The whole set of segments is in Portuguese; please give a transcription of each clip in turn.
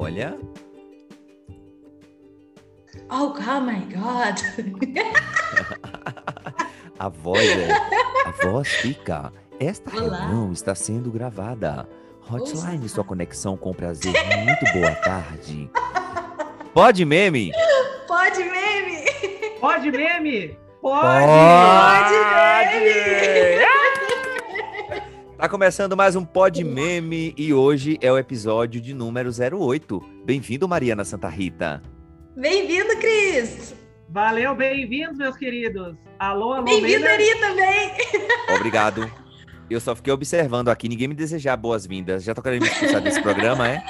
Olha. Oh, oh my God. a voz é. A voz fica. Esta Olá. reunião está sendo gravada. Hotline, Ouça. sua conexão com prazer. Muito boa tarde. Pode meme? Pode meme. Pode meme? Pode! meme! Tá começando mais um Pod Meme e hoje é o episódio de número 08. Bem-vindo, Mariana Santa Rita. Bem-vindo, Cris. Valeu, bem-vindos, meus queridos. Alô, alô, Bem-vindo. Ari, também. Obrigado. Eu só fiquei observando aqui, ninguém me desejar boas-vindas. Já tô querendo me expulsar desse programa, é?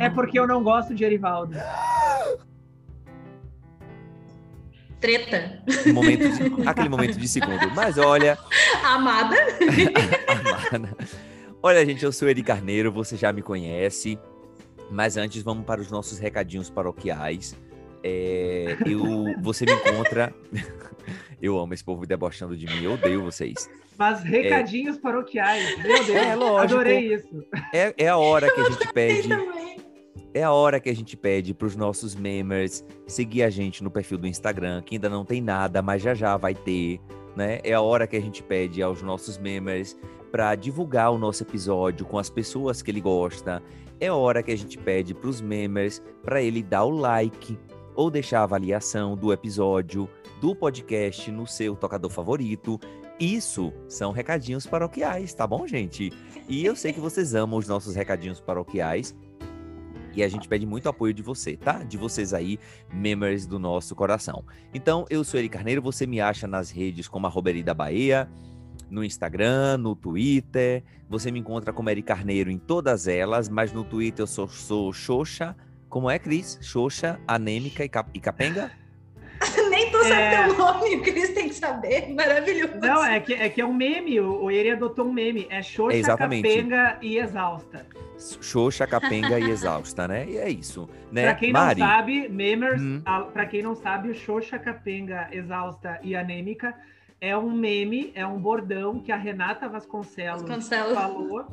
É porque eu não gosto de Erivaldo. Treta. Momento de- aquele momento de segundo. Mas olha, Amada. amada. Olha, gente, eu sou Eri Carneiro, você já me conhece. Mas antes, vamos para os nossos recadinhos paroquiais. É, eu, você me encontra. Eu amo esse povo debochando de mim, eu odeio vocês. Mas recadinhos paroquiais. Meu Deus, É, lógico. adorei isso. É, é a hora que a gente pede. também. É a hora que a gente pede para os nossos memers seguir a gente no perfil do Instagram, que ainda não tem nada, mas já já vai ter, né? É a hora que a gente pede aos nossos memers para divulgar o nosso episódio com as pessoas que ele gosta. É a hora que a gente pede para os memers para ele dar o like ou deixar a avaliação do episódio do podcast no seu tocador favorito. Isso são recadinhos paroquiais, tá bom, gente? E eu sei que vocês amam os nossos recadinhos paroquiais. E a gente pede muito apoio de você, tá? De vocês aí, members do nosso coração. Então, eu sou Eri Carneiro, você me acha nas redes como arroba da Bahia, no Instagram, no Twitter. Você me encontra como Eri Carneiro em todas elas, mas no Twitter eu sou, sou Xoxa. Como é, Cris? Xoxa, anêmica e capenga? Sabe É. teu nome, o Cris tem que saber. Maravilhoso. Não, é que é, que é um meme. O, o Eri adotou um meme. É Xoxa, Exatamente. capenga e exausta. Xoxa, capenga e exausta, né? E é isso, né? Pra quem Mari, não sabe, memers, Hum. a- pra quem não sabe, o Xoxa, capenga, exausta e anêmica é um meme, é um bordão que a Renata Vasconcelos Vasconcelos. falou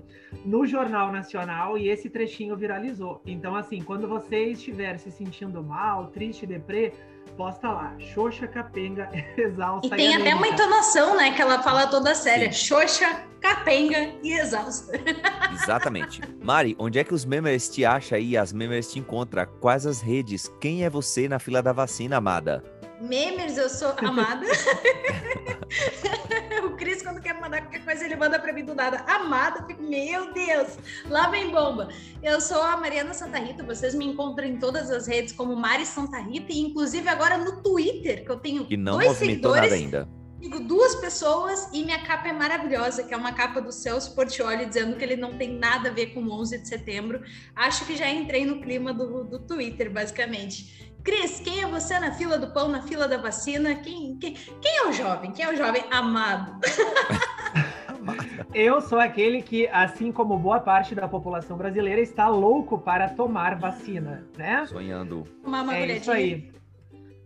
no Jornal Nacional e esse trechinho viralizou. Então, assim, quando você estiver se sentindo mal, triste, deprê, posta lá, Xoxa, capenga, exausta E tem até anêmica. uma entonação, né? Que ela fala toda séria. Sim. Xoxa, capenga e exausta. Exatamente. Mari, onde é que os memers te acham aí? As memers te encontram? Quais as redes? Quem é você na fila da vacina, amada? Memers, eu sou amada. o Cris, quando quer mandar qualquer coisa, ele manda pra mim do nada. Amada, fico, meu Deus, lá vem bomba. Eu sou a Mariana Santa Rita, vocês me encontram em todas as redes como Mari Santa Rita, e inclusive agora no Twitter, que eu tenho Que não dois seguidores, ainda. sigo duas pessoas e minha capa é maravilhosa, que é uma capa do Celso Portioli, dizendo que ele não tem nada a ver com o 11 de setembro. Acho que já entrei no clima do, do Twitter, basicamente. Cris, quem é você na fila do pão, na fila da vacina? Quem, quem, quem é o jovem? Quem é o jovem amado? Eu sou aquele que, assim como boa parte da população brasileira, está louco para tomar vacina, né? Sonhando. Uma, é isso aí.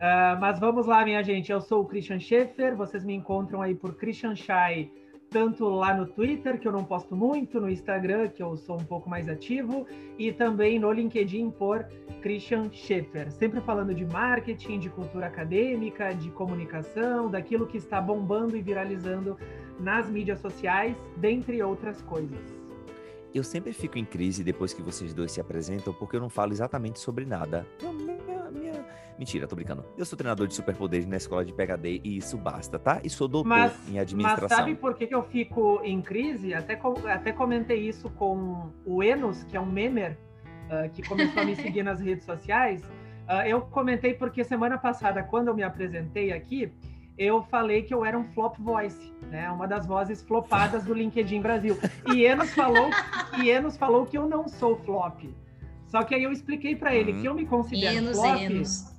Ah, mas vamos lá, minha gente. Eu sou o Christian Schaefer. Vocês me encontram aí por Christian Shai, tanto lá no Twitter, que eu não posto muito, no Instagram, que eu sou um pouco mais ativo, e também no LinkedIn por Christian Schaefer. Sempre falando de marketing, de cultura acadêmica, de comunicação, daquilo que está bombando e viralizando nas mídias sociais, dentre outras coisas. Eu sempre fico em crise depois que vocês dois se apresentam, porque eu não falo exatamente sobre nada. Eu- Mentira, tô brincando. Eu sou treinador de superpoderes na escola de PHD e isso basta, tá? E sou doutor Mas, em mas administração. sabe por que, que eu fico em crise? Até, até comentei isso com o Enos, que é um memer, ah, que começou a me seguir nas redes sociais. Ah, eu comentei porque semana passada, quando eu me apresentei aqui, eu falei que eu era um flop voice, né? Uma das vozes flopadas do LinkedIn Brasil. E Enos falou, e Enos falou que eu não sou flop. Só que aí eu expliquei para ele Uhum. que eu me considero Enos, flop. Enos.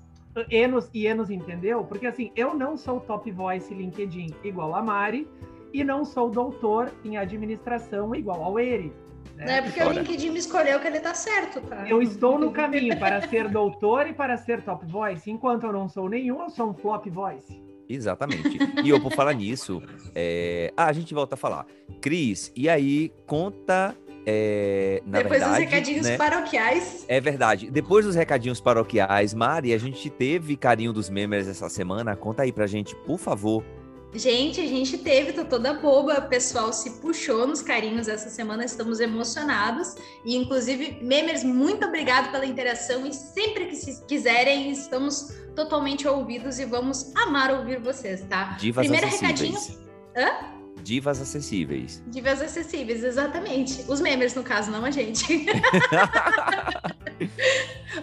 Enos e Enos entendeu? Porque assim, eu não sou top voice LinkedIn igual a Mari e não sou doutor em administração igual ao Eri. né? Não é porque o. LinkedIn me escolheu que ele tá certo, tá? Eu estou no caminho para ser doutor e para ser top voice. Enquanto eu não sou nenhum, eu sou um flop voice. Exatamente. E eu, por falar nisso, é... ah, a gente volta a falar. Cris, e aí, conta É, Depois verdade, dos recadinhos né, paroquiais. É verdade. Depois dos recadinhos paroquiais, Mari, a gente teve carinho dos members essa semana. Conta aí pra gente, por favor. Gente, a gente teve, tô toda boba, o pessoal se puxou nos carinhos essa semana, estamos emocionados. E, inclusive, memers, muito obrigado pela interação e sempre que se quiserem, estamos totalmente ouvidos e vamos amar ouvir vocês, tá? Divas Primeiro acessíveis. recadinho. Hã? Divas acessíveis. Divas acessíveis, exatamente. Os members, no caso, não a gente.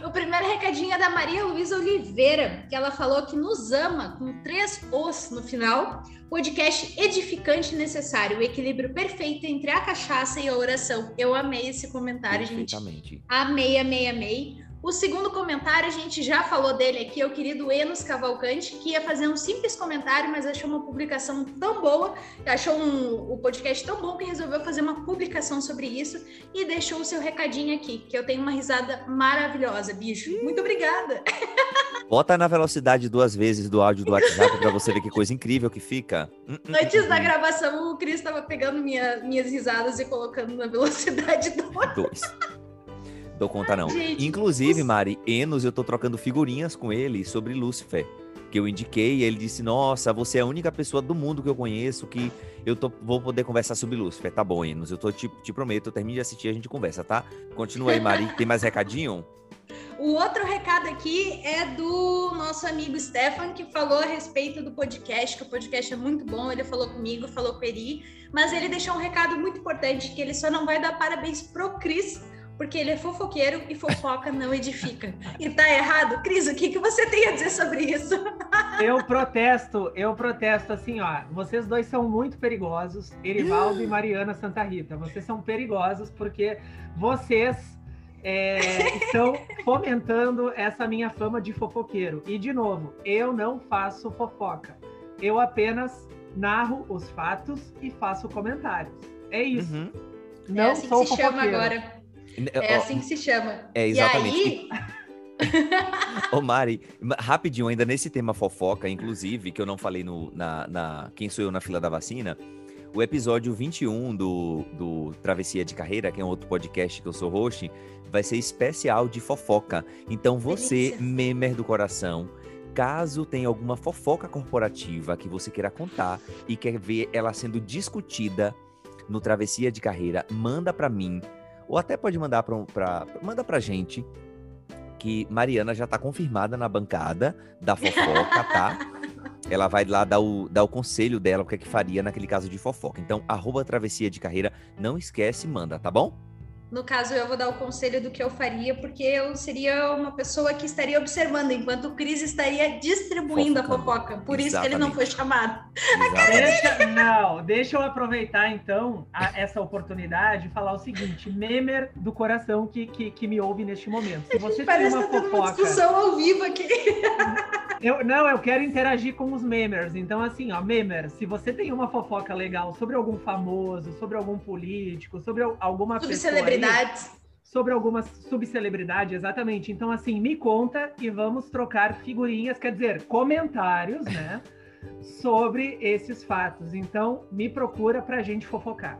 o primeiro recadinho é da Maria Luísa Oliveira, que ela falou que nos ama com três Os no final. Podcast edificante e necessário, o equilíbrio perfeito entre a cachaça e a oração. Eu amei esse comentário, gente. Amei, amei, amei. O segundo comentário, a gente já falou dele aqui, é o querido Enos Cavalcante, que ia fazer um simples comentário, mas achou uma publicação tão boa, achou um, o podcast tão bom que resolveu fazer uma publicação sobre isso e deixou o seu recadinho aqui, que eu tenho uma risada maravilhosa, bicho. Muito obrigada. Bota na velocidade duas vezes do áudio do WhatsApp pra você ver que coisa incrível que fica. Hum, hum, Antes hum, da gravação, o Cris estava pegando minha- minhas risadas e colocando na velocidade do Dois. Dou conta não. Inclusive, Mari, Enos, eu tô trocando figurinhas com ele sobre Lúcifer. Que eu indiquei e ele disse: Nossa, você é a única pessoa do mundo que eu conheço que eu tô- vou poder conversar sobre Lúcifer. Tá bom, Enos, eu tô, te, te prometo, eu termino de assistir a gente conversa, tá? Continua aí, Mari. Tem mais recadinho? O outro recado aqui é do nosso amigo Stefan, que falou a respeito do podcast, que o podcast é muito bom. Ele falou comigo, falou com o Eri, mas ele deixou um recado muito importante: que ele só não vai dar parabéns pro Cris, porque ele é fofoqueiro e fofoca não edifica. E tá errado? Cris, o que, que você tem a dizer sobre isso? Eu protesto, eu protesto assim, ó. Vocês dois são muito perigosos, Erivaldo e Mariana Santa Rita. Vocês são perigosos porque vocês é, estão fomentando essa minha fama de fofoqueiro. E de novo, eu não faço fofoca. Eu apenas narro os fatos e faço comentários. É isso. Uhum. Não é assim sou que se chama fofoqueiro. agora. É assim que se chama. É, exatamente. E aí, Ô Mari, ma- rapidinho, ainda nesse tema fofoca, inclusive, que eu não falei no, na, na Quem Sou Eu na Fila da Vacina, o episódio 21 do, do Travessia de Carreira, que é um outro podcast que eu sou host, vai ser especial de fofoca. Então você, Delícia. memer do coração, caso tenha alguma fofoca corporativa que você queira contar e quer ver ela sendo discutida no Travessia de Carreira, manda pra mim, ou até pode mandar pra, pra, manda pra gente, que Mariana já tá confirmada na bancada da fofoca, tá? Ela vai lá dar o, dar o conselho dela, o que é que faria naquele caso de fofoca. Então, arroba travessia de carreira, não esquece, manda, tá bom? No caso, eu vou dar o conselho do que eu faria, porque eu seria uma pessoa que estaria observando, enquanto o Cris estaria distribuindo a fofoca. Por isso que ele não foi chamado. Exatamente. Deixa, não, deixa eu aproveitar então a- essa oportunidade e falar o seguinte: memer do coração que, que, que me ouve neste momento. Se você tem Parece uma que tá tendo uma fofoca. discussão ao vivo aqui. Eu, não, eu quero interagir com os memers. Então, assim, ó, memer, se você tem uma fofoca legal sobre algum famoso, sobre algum político, sobre al- alguma Sobre pessoa. Celebridades. sobre alguma subcelebridade, exatamente. Então, assim, me conta e vamos trocar figurinhas, quer dizer, comentários, né? Sobre esses fatos. Então, me procura pra gente fofocar.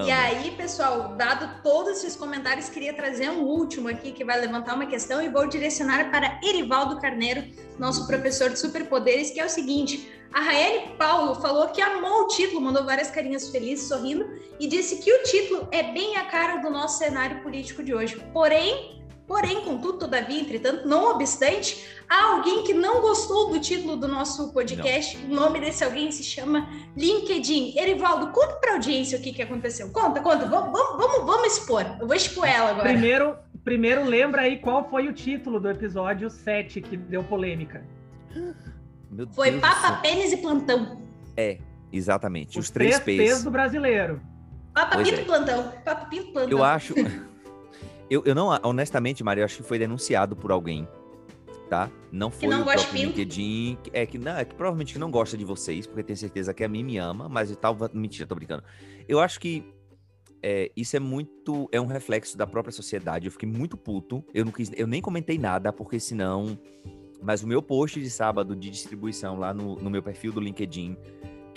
E aí, pessoal, dado todos esses comentários, queria trazer um último aqui que vai levantar uma questão e vou direcionar para Erivaldo Carneiro, nosso professor de superpoderes, que é o seguinte: a Raeli Paulo falou que amou o título, mandou várias carinhas felizes, sorrindo, e disse que o título é bem a cara do nosso cenário político de hoje. Porém, porém, contudo, todavia, entretanto, não obstante, há alguém que não gostou do título do nosso podcast. O nome desse alguém se chama LinkedIn. Erivaldo, conta pra audiência o que, que aconteceu. Conta, conta. Vamos, vamos, vamos, vamos expor. Eu vou expor ela agora. Primeiro, primeiro, lembra aí qual foi o título do episódio 7 que deu polêmica. Meu Foi Deus do Papa, céu. Pênis e Plantão. É, exatamente. Os, três, P's P's. do brasileiro. Papa, Pois Pinto, é. Plantão. Papa, Pinto, Plantão. Eu acho. Eu, eu não, honestamente, Maria, eu acho que foi denunciado por alguém, tá? Não foi não o próprio? LinkedIn. É que, não, é que provavelmente que não gosta de vocês, porque tem certeza que a mim me ama, mas eu tava. Mentira, tô brincando. Eu acho que é, isso é muito. É um reflexo da própria sociedade. Eu fiquei muito puto. Eu, não quis, eu nem comentei nada, porque senão. Mas o meu post de sábado de distribuição lá no, no meu perfil do LinkedIn,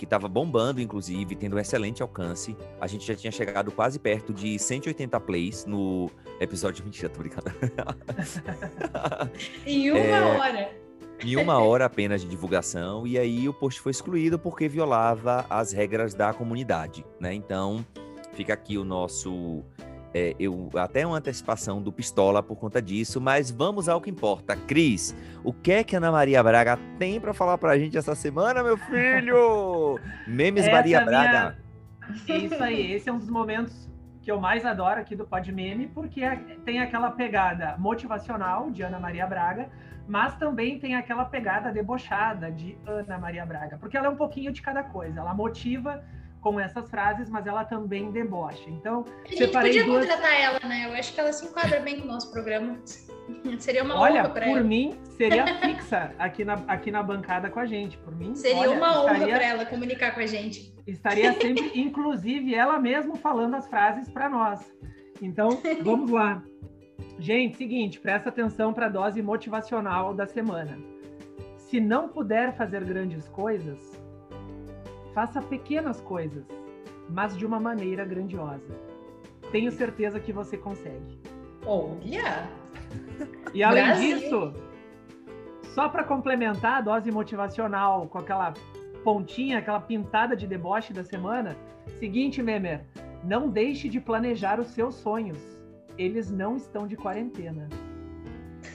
que estava bombando, inclusive, tendo um excelente alcance. A gente já tinha chegado quase perto de 180 plays no episódio. Mentira, tô brincando. em uma é... hora em uma hora apenas de divulgação, e aí o post foi excluído porque violava as regras da comunidade, né? Então, fica aqui o nosso é, eu até uma antecipação do Pistola por conta disso, mas vamos ao que importa. Cris, o que é que Ana Maria Braga tem para falar para a gente essa semana, meu filho? Memes essa Maria Braga. Minha... Isso aí, esse é um dos momentos que eu mais adoro aqui do Pod Meme, porque é, tem aquela pegada motivacional de Ana Maria Braga, mas também tem aquela pegada debochada de Ana Maria Braga, porque ela é um pouquinho de cada coisa. Ela motiva com essas frases, mas ela também debocha. Então, a gente podia duas... contratar ela, né? Eu acho que ela se enquadra bem com o nosso programa. Seria uma olha, honra para ela. Por mim, seria fixa aqui na, aqui na bancada com a gente. Por mim, seria olha, uma honra para ela comunicar com a gente. Estaria sempre, inclusive, ela mesma falando as frases para nós. Então, vamos lá. Gente, seguinte, presta atenção para a dose motivacional da semana. Se não puder fazer grandes coisas, Faça pequenas coisas, mas de uma maneira grandiosa. Tenho certeza que você consegue. Olha! E além Brasil. disso, só para complementar a dose motivacional com aquela pontinha, aquela pintada de deboche da semana, seguinte, Memer, não deixe de planejar os seus sonhos. Eles não estão de quarentena.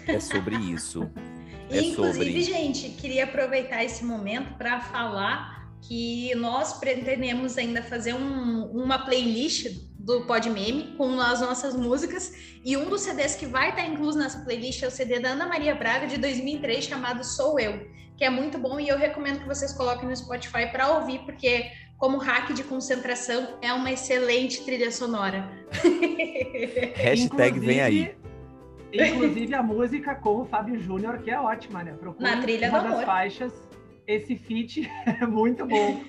É sobre isso. É Inclusive, sobre... gente, queria aproveitar esse momento para falar que nós pretendemos ainda fazer um, uma playlist do Pod Meme com as nossas músicas e um dos CDs que vai estar incluso nessa playlist é o CD da Ana Maria Braga de 2003 chamado Sou Eu, que é muito bom e eu recomendo que vocês coloquem no Spotify para ouvir porque como hack de concentração é uma excelente trilha sonora. Hashtag vem aí. Inclusive a música com o Fábio Júnior, que é ótima, né? Procure Na trilha uma do das amor. faixas esse feat é muito bom.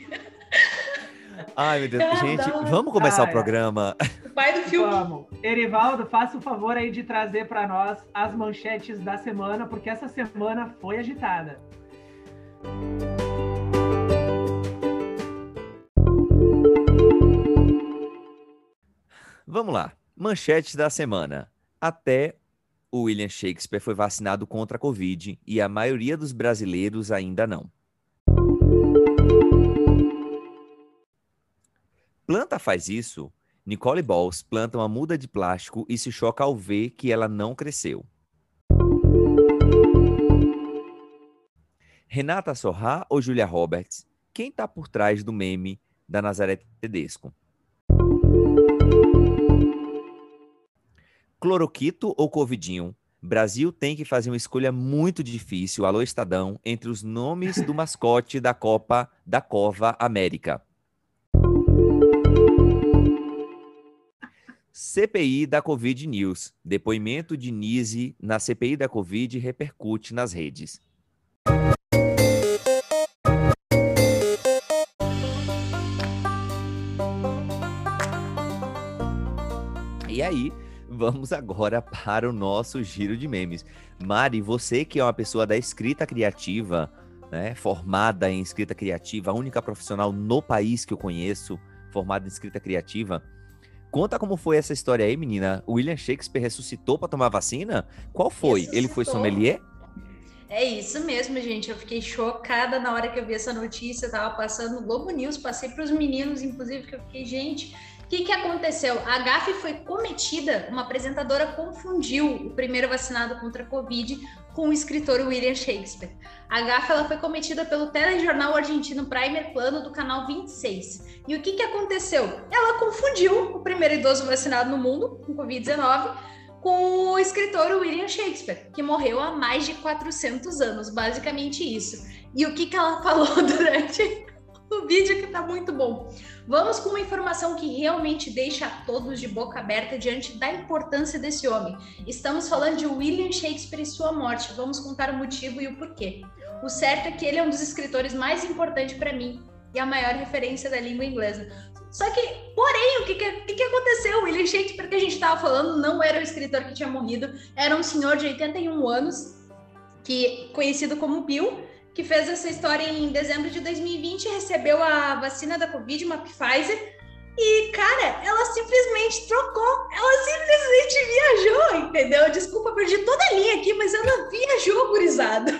Ai, meu Deus. Gente, vamos começar o programa. O pai do filme. Vamos. Erivaldo, faça o favor aí de trazer para nós as manchetes da semana, porque essa semana foi agitada. Vamos lá. Manchetes da semana. Até o William Shakespeare foi vacinado contra a Covid e a maioria dos brasileiros ainda não. Planta faz isso. Nicole Balls planta uma muda de plástico e se choca ao ver que ela não cresceu. Renata Sorrá ou Julia Roberts? Quem está por trás do meme da Nazaré Tedesco? Cloroquito ou Covidinho? Brasil tem que fazer uma escolha muito difícil, alô Estadão, entre os nomes do mascote da Copa da Cova América. CPI da Covid News. Depoimento de Nise na CPI da Covid repercute nas redes. E aí, vamos agora para o nosso giro de memes. Mari, você que é uma pessoa da escrita criativa, né, formada em escrita criativa, a única profissional no país que eu conheço formada em escrita criativa, Conta como foi essa história aí, menina. O William Shakespeare ressuscitou para tomar vacina? Qual foi? Ressuscitou. Ele foi sommelier? É isso mesmo, gente. Eu fiquei chocada na hora que eu vi essa notícia. Eu tava passando no Globo News, passei para os meninos, inclusive, que eu fiquei, gente, o que, que aconteceu? A gafe foi cometida, uma apresentadora confundiu o primeiro vacinado contra a Covid com o escritor William Shakespeare. A gafe ela foi cometida pelo telejornal argentino Primer Plano do canal 26. E o que, que aconteceu? Ela confundiu o primeiro idoso vacinado no mundo com Covid-19 com o escritor William Shakespeare, que morreu há mais de 400 anos, basicamente isso. E o que, que ela falou durante o vídeo que tá muito bom. Vamos com uma informação que realmente deixa todos de boca aberta diante da importância desse homem. Estamos falando de William Shakespeare e sua morte. Vamos contar o motivo e o porquê. O certo é que ele é um dos escritores mais importantes para mim e a maior referência da língua inglesa. Só que, porém, o que, que, que aconteceu? William Shakespeare, que a gente estava falando, não era o escritor que tinha morrido, era um senhor de 81 anos, que conhecido como Bill, que fez essa história em dezembro de 2020, recebeu a vacina da Covid, uma Pfizer, e, cara, ela simplesmente trocou, ela simplesmente viajou, entendeu? Desculpa, perdi toda a linha aqui, mas ela viajou, gurizada.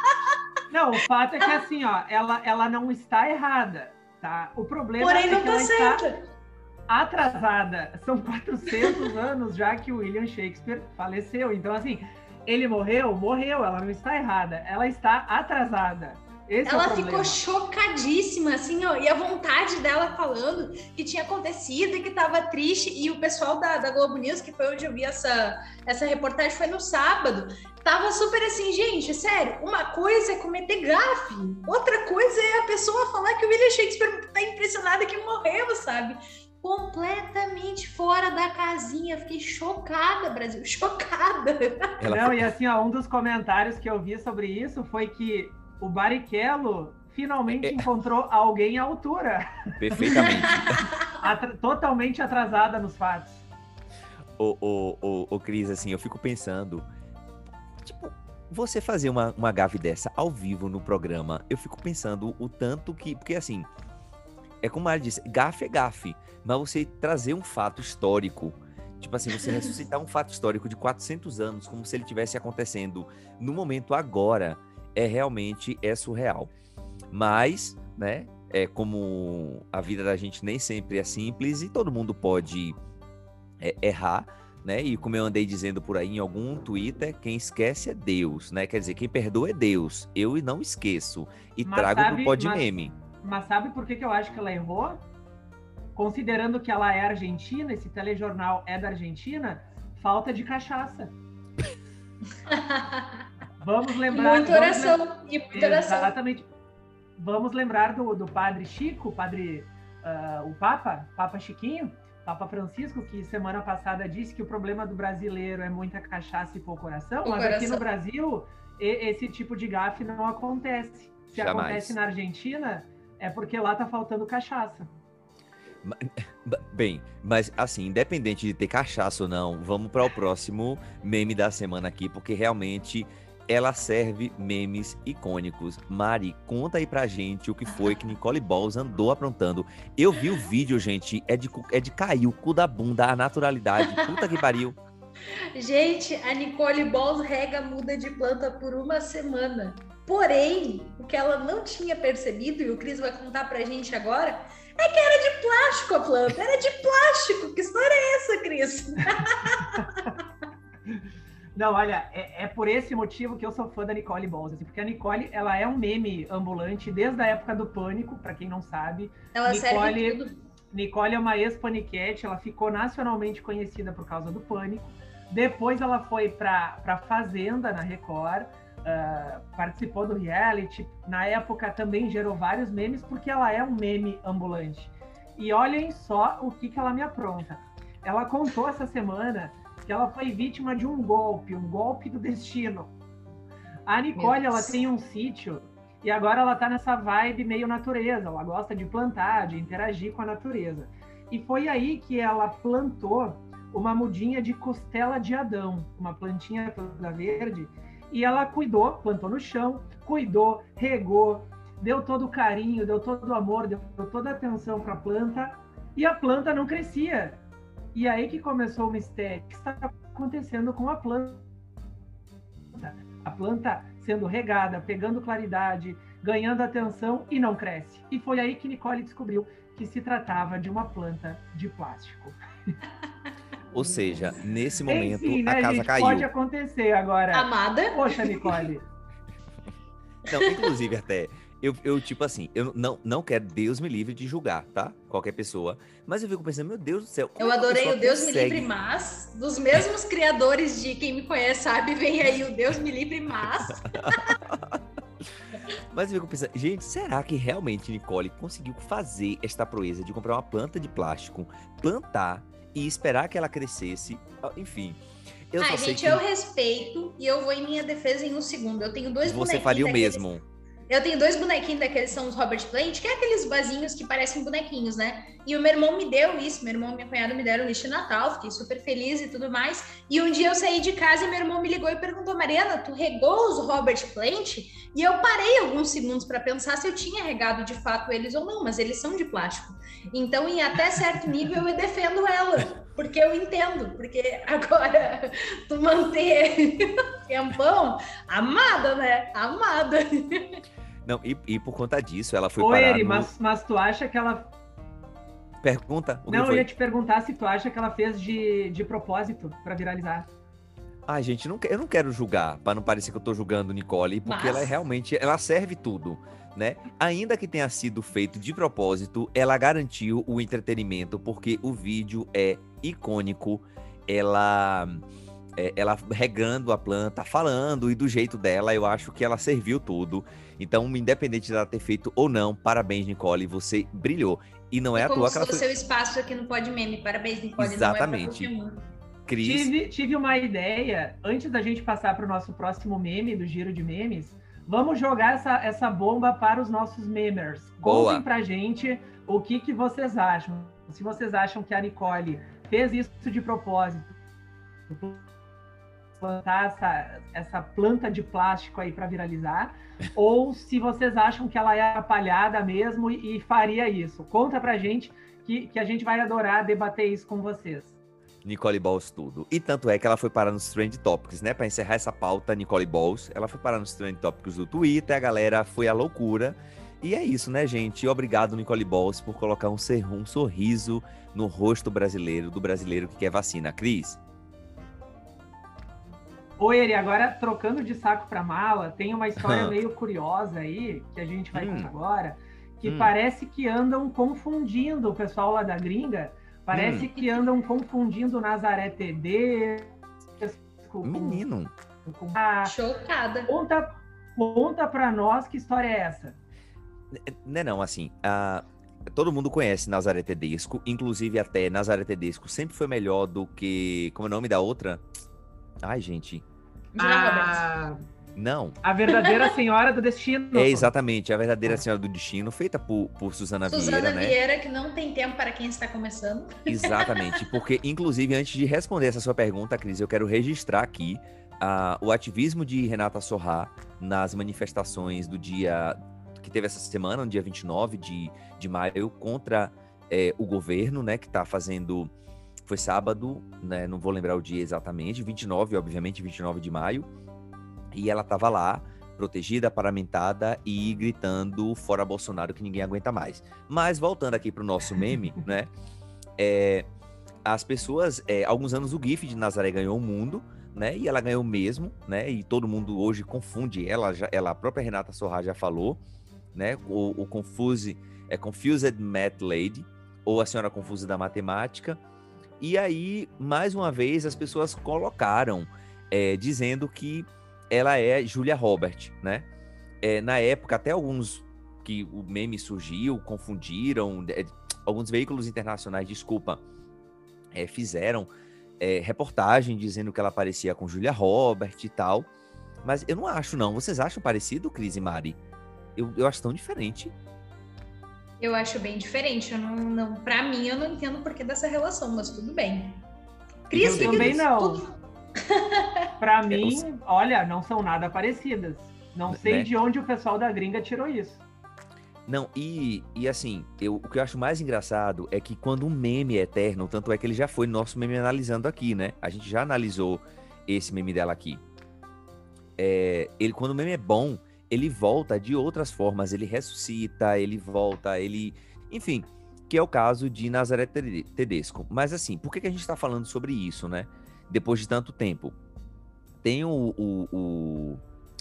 Não, o fato é que assim, ó, ela, ela não está errada, tá? O problema Porém, é não que tá ela certa. está atrasada. São 400 anos já que o William Shakespeare faleceu. Então, assim, ele morreu, morreu, ela não está errada, ela está atrasada. Esse é Ela problema. ficou chocadíssima, assim, ó, e a vontade dela falando que tinha acontecido e que tava triste. E o pessoal da, da Globo News, que foi onde eu vi essa, essa reportagem, foi no sábado, tava super assim, gente, sério, uma coisa é cometer gafe, outra coisa é a pessoa falar que o William Shakespeare tá impressionada que morreu, sabe? Completamente fora da casinha. Fiquei chocada, Brasil, chocada. Ela Não, foi- e assim, ó, um dos comentários que eu vi sobre isso foi que o Barrichello finalmente É. encontrou alguém à altura, Perfeitamente. atra- totalmente atrasada nos fatos. ô, ô, ô, ô, Cris, assim, eu fico pensando, tipo, você fazer uma, uma gafe dessa ao vivo no programa, eu fico pensando o tanto que, porque assim, é como ela disse, gafe é gafe, mas você trazer um fato histórico, tipo assim, você ressuscitar um fato histórico de 400 anos, como se ele tivesse acontecendo no momento agora, é realmente, é surreal. Mas, né, é como a vida da gente nem sempre é simples e todo mundo pode é, errar, né? E como eu andei dizendo por aí em algum Twitter, quem esquece é Deus, né? Quer dizer, quem perdoa é Deus. Eu não esqueço. E Mas trago sabe- pro pod mas- meme. Mas sabe por que, que eu acho que ela errou? Considerando que ela é argentina, esse telejornal é da Argentina, falta de cachaça. Vamos lembrar. Muita vamos oração. E muita oração. Exatamente. Vamos lembrar do, do padre Chico, padre, ah, o Papa, Papa Chiquinho, Papa Francisco, que semana passada disse que o problema do brasileiro é muita cachaça e pouco oração, mas aqui oração. no Brasil e- esse tipo de gafe não acontece. Se Jamais. acontece na Argentina, é porque lá tá faltando cachaça. Bem, mas assim, independente de ter cachaça ou não, vamos para o próximo meme da semana aqui, porque realmente ela serve memes icônicos. Mari, conta aí pra gente o que foi que Nicole Balls andou aprontando. Eu vi o vídeo, gente, é de, é de cair o cu da bunda, a naturalidade. Puta que pariu. Gente, a Nicole Balls rega muda de planta por uma semana. Porém, o que ela não tinha percebido, e o Cris vai contar pra gente agora, é que era de plástico a planta. Era de plástico. Que história é essa, Cris? Não, olha, é, é por esse motivo que eu sou fã da Nicole Balls, assim, porque a Nicole, ela é um meme ambulante desde a época do Pânico, pra quem não sabe. Ela Nicole-. Nicole é uma ex-paniquete, ela ficou nacionalmente conhecida por causa do Pânico. Depois ela foi para Fazenda, na Record, ah, participou do reality. Na época também gerou vários memes, porque ela é um meme ambulante. E olhem só o que, que ela me apronta. Ela contou essa semana que ela foi vítima de um golpe, um golpe do destino. A Nicole, ela tem um sítio e agora ela tá nessa vibe meio natureza. Ela gosta de plantar, de interagir com a natureza. E foi aí que ela plantou uma mudinha de costela de Adão, uma plantinha toda verde. E ela cuidou, plantou no chão, cuidou, regou, deu todo o carinho, deu todo o amor, deu toda a atenção para a planta. E a planta não crescia. E aí que começou o mistério. O que está acontecendo com a planta? A planta sendo regada, pegando claridade, ganhando atenção e não cresce. E foi aí que Nicole descobriu que se tratava de uma planta de plástico. Ou seja, nesse momento Enfim, né, a casa gente? caiu. Pode acontecer agora. Amada. Poxa, Nicole. Não, inclusive até, eu, eu tipo assim, eu não, não quero, Deus me livre de julgar, tá? Qualquer pessoa. Mas eu fico pensando, meu Deus do céu. Eu é adorei o Deus me consegue? livre, mas dos mesmos criadores de quem me conhece sabe, vem aí o Deus me livre, mas Mas eu fico pensando, gente, será que realmente Nicole conseguiu fazer esta proeza de comprar uma planta de plástico, plantar e esperar que ela crescesse? Enfim. Eu Ai, sei gente, que eu respeito e eu vou em minha defesa em um segundo. Eu tenho dois você faria o daqueles- mesmo. Eu tenho dois bonequinhos daqueles, são os Robert Plant, que é aqueles vasinhos que parecem bonequinhos, né? E o meu irmão me deu isso, meu irmão e minha cunhada me deram lixo de Natal, fiquei super feliz e tudo mais. E um dia eu saí de casa e meu irmão me ligou e perguntou: Mariana, tu regou os Robert Plant? E eu parei alguns segundos para pensar se eu tinha regado de fato eles ou não, mas eles são de plástico. Então, em até certo nível, eu defendo ela, porque eu entendo. Porque agora, tu manter tempão, amada, né? Amada. Não, e, e por conta disso, ela foi Ô, parar Eri, no... mas, mas tu acha que ela. Pergunta? O que Não, eu ia te perguntar se tu acha que ela fez de, de propósito pra viralizar. Ah, gente, não eu não quero julgar, para não parecer que eu tô julgando Nicole, porque Mas- ela é realmente, ela serve tudo, né? Ainda que tenha sido feito de propósito, ela garantiu o entretenimento, porque o vídeo é icônico, ela é, ela regando a planta, falando e do jeito dela, eu acho que ela serviu tudo. Então, independente dela ter feito ou não, parabéns, Nicole, você brilhou. E não é à Como toa se que ela foi seu espaço aqui no Pod Meme. Parabéns, Nicole. Exatamente. Não é. Cris. Tive, tive uma ideia, antes da gente passar para o nosso próximo meme do Giro de Memes, vamos jogar essa, essa bomba para os nossos memers. Boa. Contem pra gente o que, que vocês acham. Se vocês acham que a Nicole fez isso de propósito, plantar essa, essa planta de plástico aí para viralizar, ou se vocês acham que ela é atrapalhada mesmo e, e faria isso. Conta pra gente que, que a gente vai adorar debater isso com vocês. Nicole Balls tudo. E tanto é que ela foi parar nos Trend Topics, né? Pra encerrar essa pauta, Nicole Balls, ela foi parar nos Trend Topics do Twitter, a galera foi à loucura. E é isso, né, gente? Obrigado, Nicole Balls, por colocar um, ser- um sorriso no rosto brasileiro, do brasileiro que quer vacina. Cris? Oi, Eri, agora trocando de saco para mala, tem uma história meio curiosa aí, que a gente vai Hum. contar agora, que Hum. parece que andam confundindo o pessoal lá da gringa, parece Hum. que andam confundindo Nazaré TD com, Menino. com- Ah, Chocada. conta, conta pra nós que história é essa. Né, não, assim, a- todo mundo conhece Nazaré Tedesco, inclusive até Nazaré Tedesco sempre foi melhor do que. Como é o nome da outra? Ai, gente. Julia Roberts. A, Não. a verdadeira senhora do destino. É exatamente a verdadeira Senhora do Destino, feita por, por Suzana, Suzana Vieira, né? Vieira, que não tem tempo para quem está começando. Exatamente, porque inclusive antes de responder essa sua pergunta, Cris, eu quero registrar aqui ah, o ativismo de Renata Sorrá nas manifestações do dia que teve essa semana, no dia 29 de, de maio, contra eh, o governo, né, que está fazendo. Foi sábado, né? Não vou lembrar o dia exatamente, 29, obviamente, 29 de maio. E ela estava lá, protegida, paramentada e gritando fora Bolsonaro que ninguém aguenta mais. Mas voltando aqui para o nosso meme, né? é, as pessoas, é, alguns anos o GIF de Nazaré ganhou o mundo, né? E ela ganhou mesmo, né? E todo mundo hoje confunde ela, já, ela a própria Renata Sorra já falou, né? O, o Confuse é Confused Math Lady ou a Senhora Confusa da Matemática. E aí, mais uma vez, as pessoas colocaram é, dizendo que ela é Julia Robert, né? É, na época, até alguns que o meme surgiu, confundiram, é, alguns veículos internacionais, desculpa, é, fizeram é, reportagem dizendo que ela parecia com Julia Robert e tal. Mas eu não acho, não. Vocês acham parecido, Cris e Mari? Eu, eu acho tão diferente. Eu acho bem diferente. Eu não, não, pra mim, eu não entendo o porquê dessa relação, mas tudo bem. Cris, Eu que que também tu- Pra É, mim, olha, não são nada parecidas. Não sei Né? de onde o pessoal da gringa tirou isso. Não, e, e assim, eu, o que eu acho mais engraçado é que quando um meme é eterno, tanto é que ele já foi nosso meme analisando aqui, né? A gente já analisou esse meme dela aqui. É, ele, quando o meme é bom, ele volta de outras formas, ele ressuscita, ele volta, ele. Enfim, que é o caso de Nazaré Tede- Tedesco. Mas assim, por que, que a gente está falando sobre isso, né? Depois de tanto tempo. Tem o, o, o,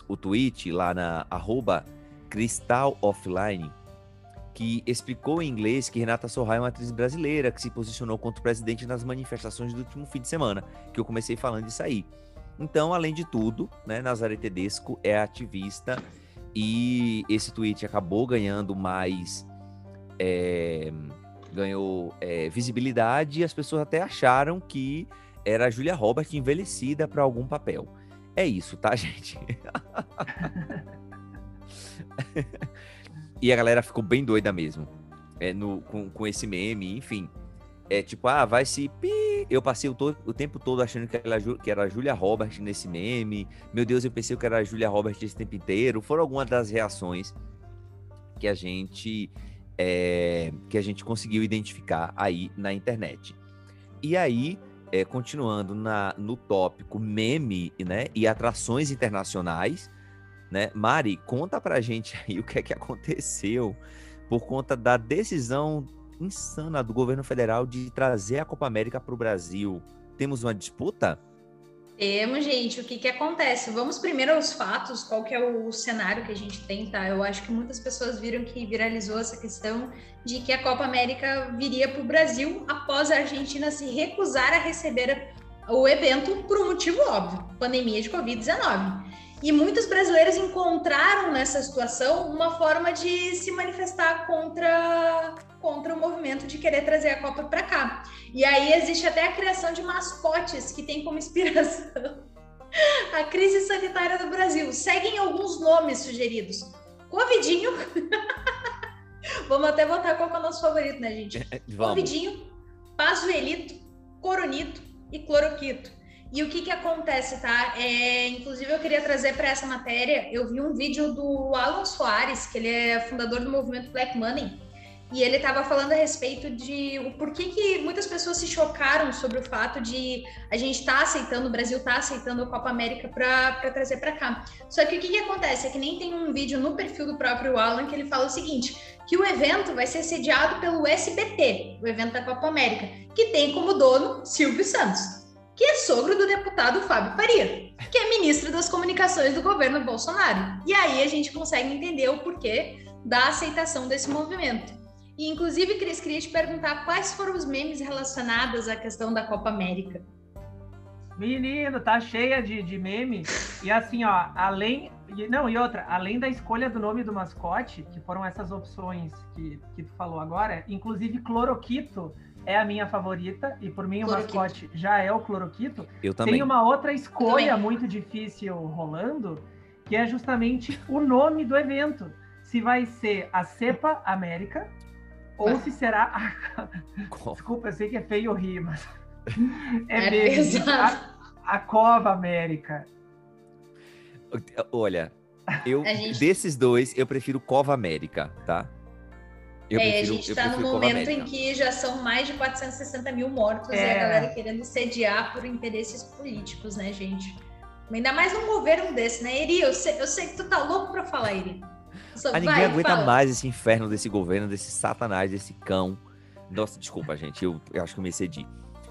o tweet lá na arroba Cristal Offline, que explicou em inglês que Renata Sorra é uma atriz brasileira que se posicionou contra o presidente nas manifestações do último fim de semana, que eu comecei falando disso aí. Então, além de tudo, né, Nazaré Tedesco é ativista e esse tweet acabou ganhando mais. é, ganhou é, visibilidade e as pessoas até acharam que era a Julia Roberts envelhecida para algum papel. É isso, tá, gente? e a galera ficou bem doida mesmo. É, no, com, com esse meme, enfim. É tipo, ah, vai se. Eu passei o, to... o tempo todo achando que era, que era a Julia Roberts nesse meme. Meu Deus, eu pensei que era a Julia Roberts esse tempo inteiro. Foram algumas das reações que a gente é... que a gente conseguiu identificar aí na internet. E aí, é, continuando na, no tópico meme, né, e atrações internacionais, né, Mari, conta pra gente aí o que é que aconteceu por conta da decisão insana do governo federal de trazer a Copa América para o Brasil. Temos uma disputa? Temos, gente. O que, que acontece? Vamos primeiro aos fatos, qual que é o cenário que a gente tem, tá? Eu acho que muitas pessoas viram que viralizou essa questão de que a Copa América viria para o Brasil após a Argentina se recusar a receber o evento por um motivo óbvio, pandemia de Covid-19. E muitos brasileiros encontraram nessa situação uma forma de se manifestar contra, contra o movimento de querer trazer a Copa para cá. E aí existe até a criação de mascotes que tem como inspiração a crise sanitária do Brasil. Seguem alguns nomes sugeridos: Covidinho. Vamos até botar qual é o nosso favorito, né, gente? Vamos. Covidinho, Pazuelito, Coronito e Cloroquito. E o que que acontece, tá? É, inclusive, eu queria trazer para essa matéria, eu vi um vídeo do Alan Soares, que ele é fundador do movimento Black Money, e ele estava falando a respeito de o porquê que muitas pessoas se chocaram sobre o fato de a gente estar tá aceitando, o Brasil tá aceitando a Copa América para trazer para cá. Só que o que, que acontece é que nem tem um vídeo no perfil do próprio Alan que ele fala o seguinte, que o evento vai ser sediado pelo SBT, o evento da Copa América, que tem como dono Silvio Santos que é sogro do deputado Fábio Faria, que é ministro das comunicações do governo Bolsonaro. E aí a gente consegue entender o porquê da aceitação desse movimento. E, inclusive, Cris, queria te perguntar quais foram os memes relacionados à questão da Copa América. Menino, tá cheia de, de meme. E assim, ó, além. Não, e outra, além da escolha do nome do mascote, que foram essas opções que, que tu falou agora, inclusive Cloroquito é a minha favorita, e por mim o mascote já é o cloroquito. Eu também. Tem uma outra escolha muito difícil rolando, que é justamente o nome do evento. Se vai ser a Cepa América, ou se será a... Desculpa, eu sei que é feio rir, mas... É, é mesmo. A, a Cova América. Olha, eu gente... desses dois, eu prefiro Cova América, tá? Eu é, prefiro, a gente está no momento em que já são mais de 460 mil mortos é. e a é. galera querendo sediar por interesses políticos, né, gente? Ainda mais num governo desse, né, Eri? Eu sei, eu sei que tu tá louco para falar, Eri. Só, a ninguém aguenta fala. mais esse inferno desse governo, desse satanás, desse cão. Nossa, desculpa, gente, eu, eu acho que eu me excedi.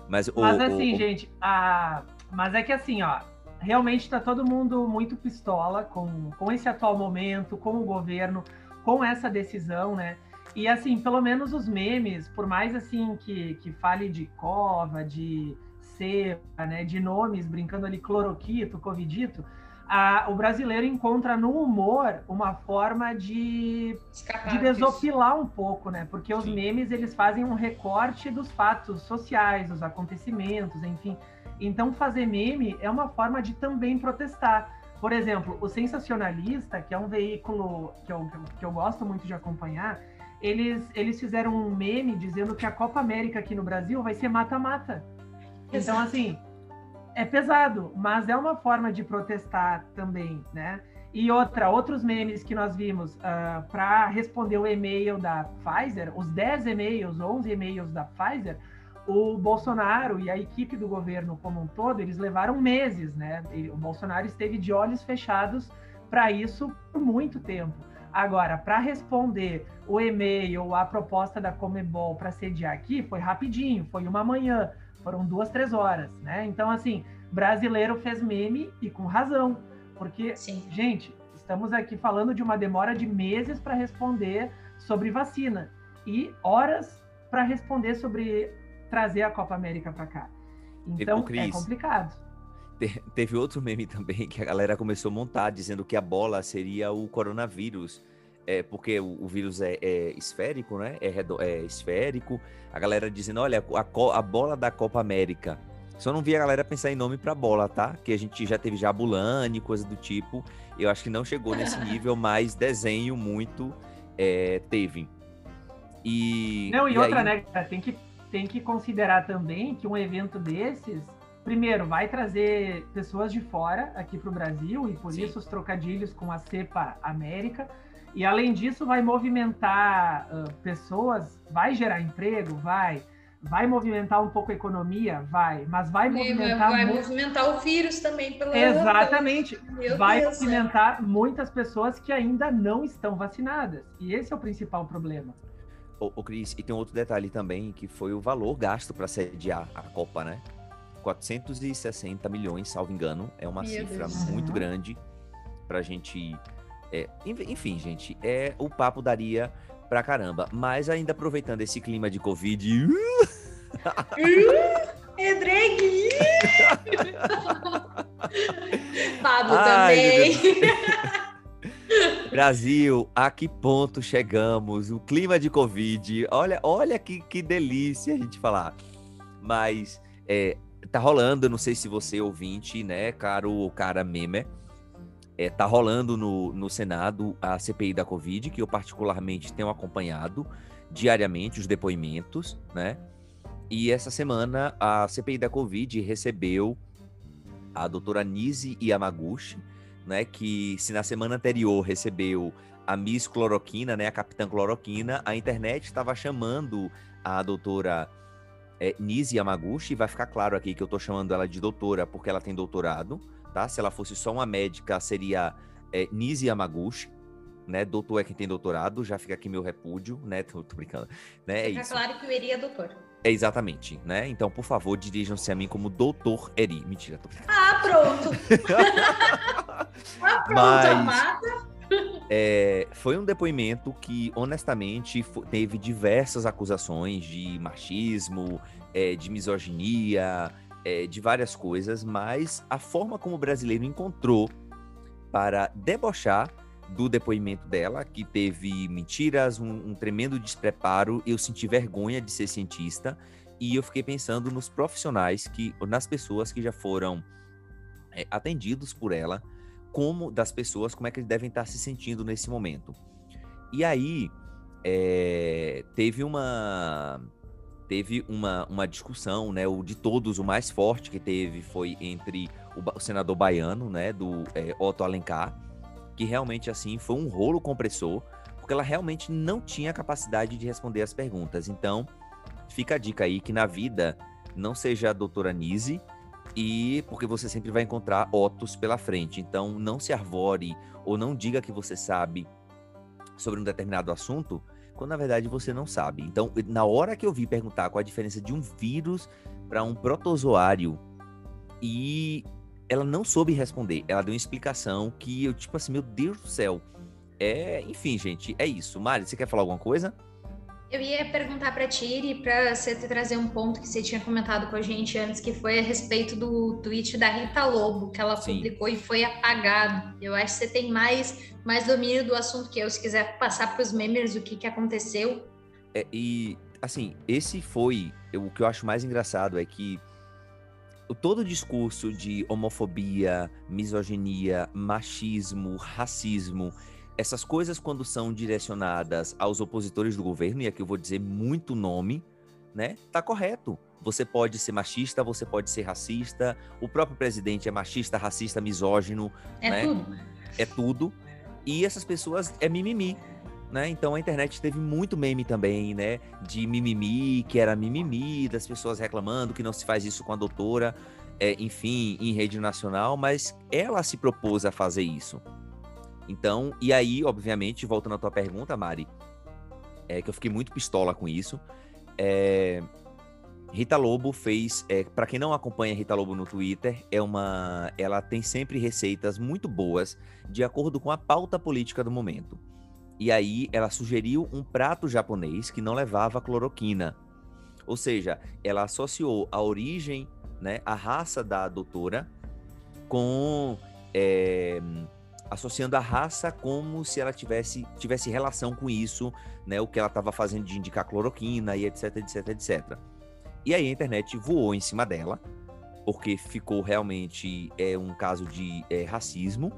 Mas, Mas o, assim, o, gente, a... mas é que assim, ó, realmente tá todo mundo muito pistola com, com esse atual momento, com o governo, com essa decisão, né? E assim, pelo menos os memes, por mais assim que, que fale de cova, de cepa, né, de nomes, brincando ali cloroquito, covidito, a, o brasileiro encontra no humor uma forma de, de desopilar um pouco, né? Porque os Sim. memes eles fazem um recorte dos fatos sociais, dos acontecimentos, enfim. Então fazer meme é uma forma de também protestar. Por exemplo, o Sensacionalista, que é um veículo que eu, que eu gosto muito de acompanhar, eles, eles fizeram um meme dizendo que a Copa América aqui no Brasil vai ser mata-mata. Então, assim, é pesado, mas é uma forma de protestar também, né? E outra, outros memes que nós vimos uh, ah, para responder o e-mail da Pfizer, os 10 e-mails, 11 e-mails da Pfizer, o Bolsonaro e a equipe do governo como um todo, eles levaram meses, né? O Bolsonaro esteve de olhos fechados para isso por muito tempo. Agora, para responder o e-mail, a proposta da Comebol para sediar aqui, foi rapidinho, foi uma manhã, foram duas, três horas, né? Então, assim, brasileiro fez meme e com razão, porque, Sim. gente, estamos aqui falando de uma demora de meses para responder sobre vacina e horas para responder sobre trazer a Copa América para cá. Então, é complicado. Teve outro meme também que a galera começou a montar, dizendo que a bola seria o coronavírus. É, porque o, o vírus é, é, esférico, né? É, é, esférico. A galera dizendo, olha, a, a, bola da Copa América Só não vi a galera pensar em nome pra bola, tá? Que a gente já teve Jabulani, coisa do tipo. Eu acho que não chegou nesse nível, mas desenho muito é, teve. E. Não, e, e outra, aí... né, tem que, tem que considerar também que um evento desses, primeiro, vai trazer pessoas de fora aqui para o Brasil, e por Sim. isso os trocadilhos com a Cepa América. E além disso, vai movimentar uh, pessoas, vai gerar emprego, vai. Vai movimentar um pouco a economia? Vai, mas vai movimentar. Vai muito... movimentar o vírus também pela. Exatamente. Pela... vai Deus movimentar muitas pessoas que ainda não estão vacinadas. E esse é o principal problema. O, o Cris, e tem outro detalhe também, que foi o valor gasto para sediar a Copa, né? 460 milhões, salvo engano. É uma Meu cifra Deus. muito uhum. grande para a gente. É, enfim, gente, é o papo daria pra caramba. Mas ainda aproveitando esse clima de Covid. é drag! Pablo também. Brasil, a que ponto chegamos? O clima de Covid. Olha, olha que, que delícia a gente falar. Mas é, tá rolando, não sei se você ouvinte, né, caro cara meme, é, tá rolando no, no Senado a CPI da Covid, que eu particularmente tenho acompanhado diariamente os depoimentos, né? E essa semana a CPI da Covid recebeu a doutora Nise Yamaguchi, né, que se na semana anterior recebeu a Miss Cloroquina, né, a Capitã Cloroquina, a internet estava chamando a doutora é, Nise Yamaguchi, vai ficar claro aqui que eu estou chamando ela de doutora porque ela tem doutorado, tá? Se ela fosse só uma médica, seria é, Nise Yamaguchi, né? Doutor é quem tem doutorado, já fica aqui meu repúdio, né? Tô, tô brincando, né? É Fica isso. claro que o Eri é doutor. É exatamente, né? Então, por favor, dirijam-se a mim como Doutor Eri. Mentira, tô brincando. Ah, pronto! ah, pronto, Mas... amada! É, foi um depoimento que, honestamente, teve diversas acusações de machismo, é, de misoginia, é, de várias coisas, mas a forma como o brasileiro encontrou para debochar do depoimento dela, que teve mentiras, um, um tremendo despreparo, eu senti vergonha de ser cientista e eu fiquei pensando nos profissionais que, nas pessoas que já foram é, atendidos por ela como das pessoas, como é que eles devem estar se sentindo nesse momento. E aí é, teve uma teve uma, uma discussão, né? O de todos o mais forte que teve foi entre o, o senador baiano, né? Do é, Otto Alencar, que realmente assim foi um rolo compressor, porque ela realmente não tinha capacidade de responder as perguntas. Então fica a dica aí que na vida não seja a doutora Nise, e porque você sempre vai encontrar Otos pela frente. Então, não se arvore ou não diga que você sabe sobre um determinado assunto, quando na verdade você não sabe. Então, na hora que eu vi perguntar qual a diferença de um vírus para um protozoário e ela não soube responder, ela deu uma explicação que eu tipo assim, meu Deus do céu. É, enfim, gente, é isso. Mari, você quer falar alguma coisa? Eu ia perguntar para Tiri para você trazer um ponto que você tinha comentado com a gente antes, que foi a respeito do tweet da Rita Lobo, que ela Sim. publicou e foi apagado. Eu acho que você tem mais, mais domínio do assunto que eu. Se quiser passar para os membros o que, que aconteceu. É, e, assim, esse foi. o que eu acho mais engraçado é que todo o discurso de homofobia, misoginia, machismo, racismo essas coisas, quando são direcionadas aos opositores do governo, e aqui eu vou dizer muito nome, né? Tá correto. Você pode ser machista, você pode ser racista. O próprio presidente é machista, racista, misógino. É né? tudo. É tudo. E essas pessoas é mimimi. Né? Então a internet teve muito meme também, né? De mimimi, que era mimimi, das pessoas reclamando que não se faz isso com a doutora, é, enfim, em rede nacional, mas ela se propôs a fazer isso. Então, e aí, obviamente, voltando à tua pergunta, Mari, é que eu fiquei muito pistola com isso. É, Rita Lobo fez, é, para quem não acompanha Rita Lobo no Twitter, é uma, ela tem sempre receitas muito boas de acordo com a pauta política do momento. E aí ela sugeriu um prato japonês que não levava cloroquina. Ou seja, ela associou a origem, né, a raça da doutora com é, associando a raça como se ela tivesse, tivesse relação com isso, né? O que ela estava fazendo de indicar cloroquina e etc, etc, etc. E aí a internet voou em cima dela, porque ficou realmente é um caso de é, racismo.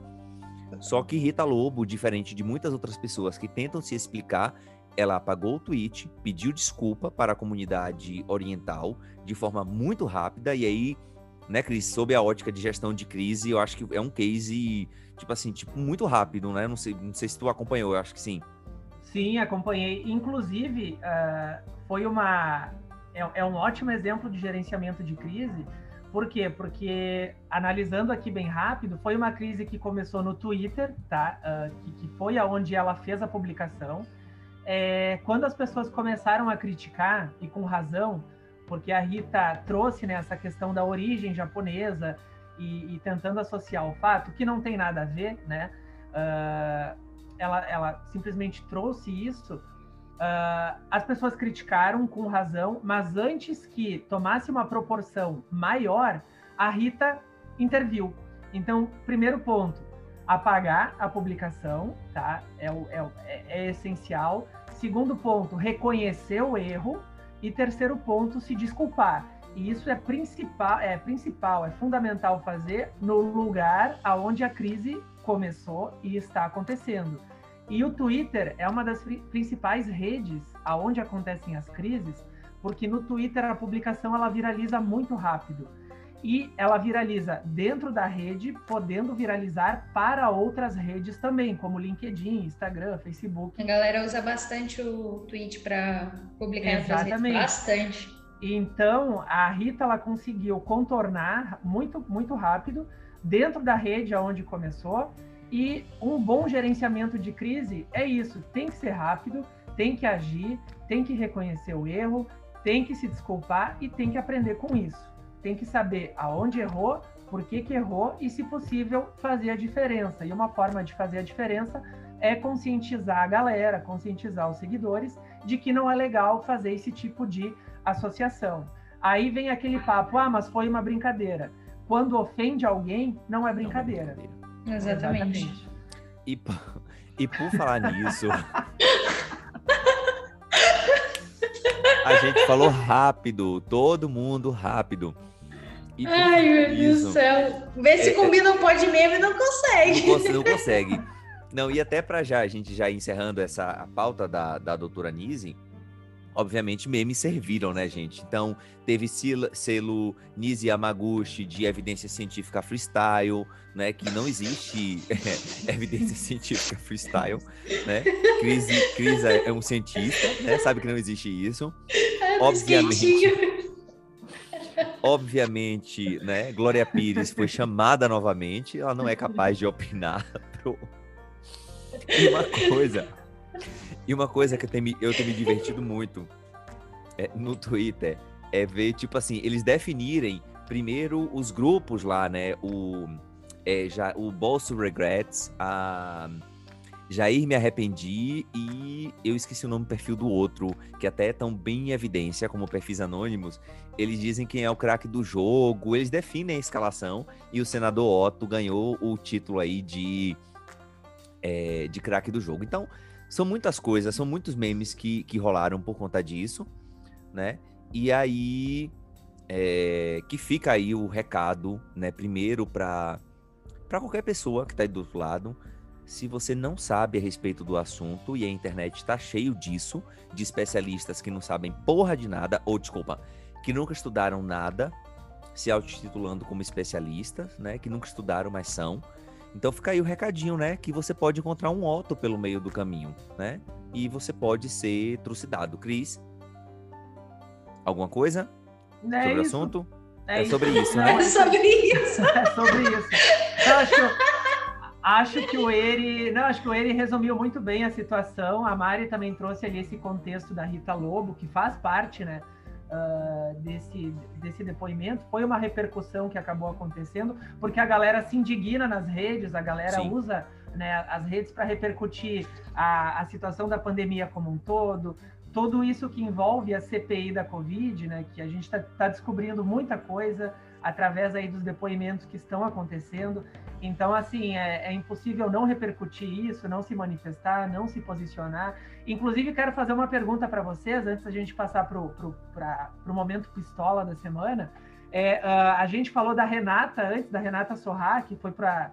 Só que Rita Lobo, diferente de muitas outras pessoas que tentam se explicar, ela apagou o tweet, pediu desculpa para a comunidade oriental de forma muito rápida e aí, né, Cris, sob a ótica de gestão de crise, eu acho que é um case tipo assim, tipo muito rápido, né? Não sei, não sei se tu acompanhou, eu acho que sim. Sim, acompanhei. Inclusive, uh, foi uma é, é um ótimo exemplo de gerenciamento de crise, por quê? Porque, analisando aqui bem rápido, foi uma crise que começou no Twitter, tá? Uh, que, que, foi aonde ela fez a publicação. É, quando as pessoas começaram a criticar, e com razão, porque a Rita trouxe né, essa questão da origem japonesa e, e, tentando associar o fato que não tem nada a ver, né? Uh, ela, ela simplesmente trouxe isso Uh, as pessoas criticaram com razão, mas antes que tomasse uma proporção maior, a Rita interviu. Então, primeiro ponto, apagar a publicação, tá? É, é, é, é essencial. Segundo ponto, reconhecer o erro. E terceiro ponto, se desculpar. E isso é principal, é principal, é fundamental fazer no lugar aonde a crise começou e está acontecendo. E o Twitter é uma das principais redes aonde acontecem as crises, porque no Twitter a publicação ela viraliza muito rápido. E ela viraliza dentro da rede, podendo viralizar para outras redes também, como LinkedIn, Instagram, Facebook. A galera usa bastante o tweet para publicar Exatamente. em outras redes, bastante. Então, a Rita ela conseguiu contornar muito muito rápido dentro da rede aonde começou e um bom gerenciamento de crise é isso: tem que ser rápido, tem que agir, tem que reconhecer o erro, tem que se desculpar e tem que aprender com isso. Tem que saber aonde errou, por que, que errou e, se possível, fazer a diferença. E uma forma de fazer a diferença é conscientizar a galera, conscientizar os seguidores de que não é legal fazer esse tipo de associação. Aí vem aquele papo: ah, mas foi uma brincadeira. Quando ofende alguém, não é brincadeira. Não é brincadeira. Exatamente. Exatamente. E, e por falar nisso. a gente falou rápido, todo mundo rápido. E Ai, meu Deus do céu. Vê se é, é combina um pó de meme e não consegue. Não, não consegue. Não, e até para já, a gente já encerrando essa pauta da, da doutora Nise, obviamente, memes serviram, né, gente? Então, teve selo Nisi Yamaguchi de evidência científica freestyle, né? Que não existe é, evidência científica freestyle, né? Cris, Cris é, é um cientista, né? Sabe que não existe isso. É, obviamente. Obviamente, né? Glória Pires foi chamada novamente. Ela não é capaz de opinar pro... E uma coisa e uma coisa que eu tenho, me, eu tenho me divertido muito é, no Twitter é ver, tipo assim, eles definirem primeiro os grupos lá, né? O, é, já, o Bolso Regrets, a Jair Me Arrependi e eu esqueci o nome do perfil do outro, que até estão bem em evidência como perfis anônimos. Eles dizem quem é o craque do jogo, eles definem a escalação e o senador Otto ganhou o título aí de, é, de craque do jogo. Então, são muitas coisas, são muitos memes que, que rolaram por conta disso, né? E aí é, que fica aí o recado, né? Primeiro para para qualquer pessoa que está aí do outro lado, se você não sabe a respeito do assunto e a internet está cheio disso, de especialistas que não sabem porra de nada, ou desculpa, que nunca estudaram nada, se autotitulando como especialistas, né? Que nunca estudaram, mas são. Então fica aí o recadinho, né? Que você pode encontrar um Otto pelo meio do caminho, né? E você pode ser trucidado. Cris, alguma coisa é sobre o assunto? É, é sobre isso, né? É sobre isso. é sobre isso. Eu acho, acho que o Eri, não, acho que o Eri resumiu muito bem a situação. A Mari também trouxe ali esse contexto da Rita Lobo, que faz parte, né? Uh, desse, desse depoimento foi uma repercussão que acabou acontecendo, porque a galera se indigna nas redes, a galera Sim. usa né, as redes para repercutir a, a situação da pandemia como um todo, tudo isso que envolve a CPI da Covid, né, que a gente está tá descobrindo muita coisa através aí dos depoimentos que estão acontecendo. Então, assim, é, é, impossível não repercutir isso, não se manifestar, não se posicionar. Inclusive, quero fazer uma pergunta para vocês, antes da gente passar para o momento pistola da semana. É, uh, a gente falou da Renata antes, da Renata Sorra, que foi para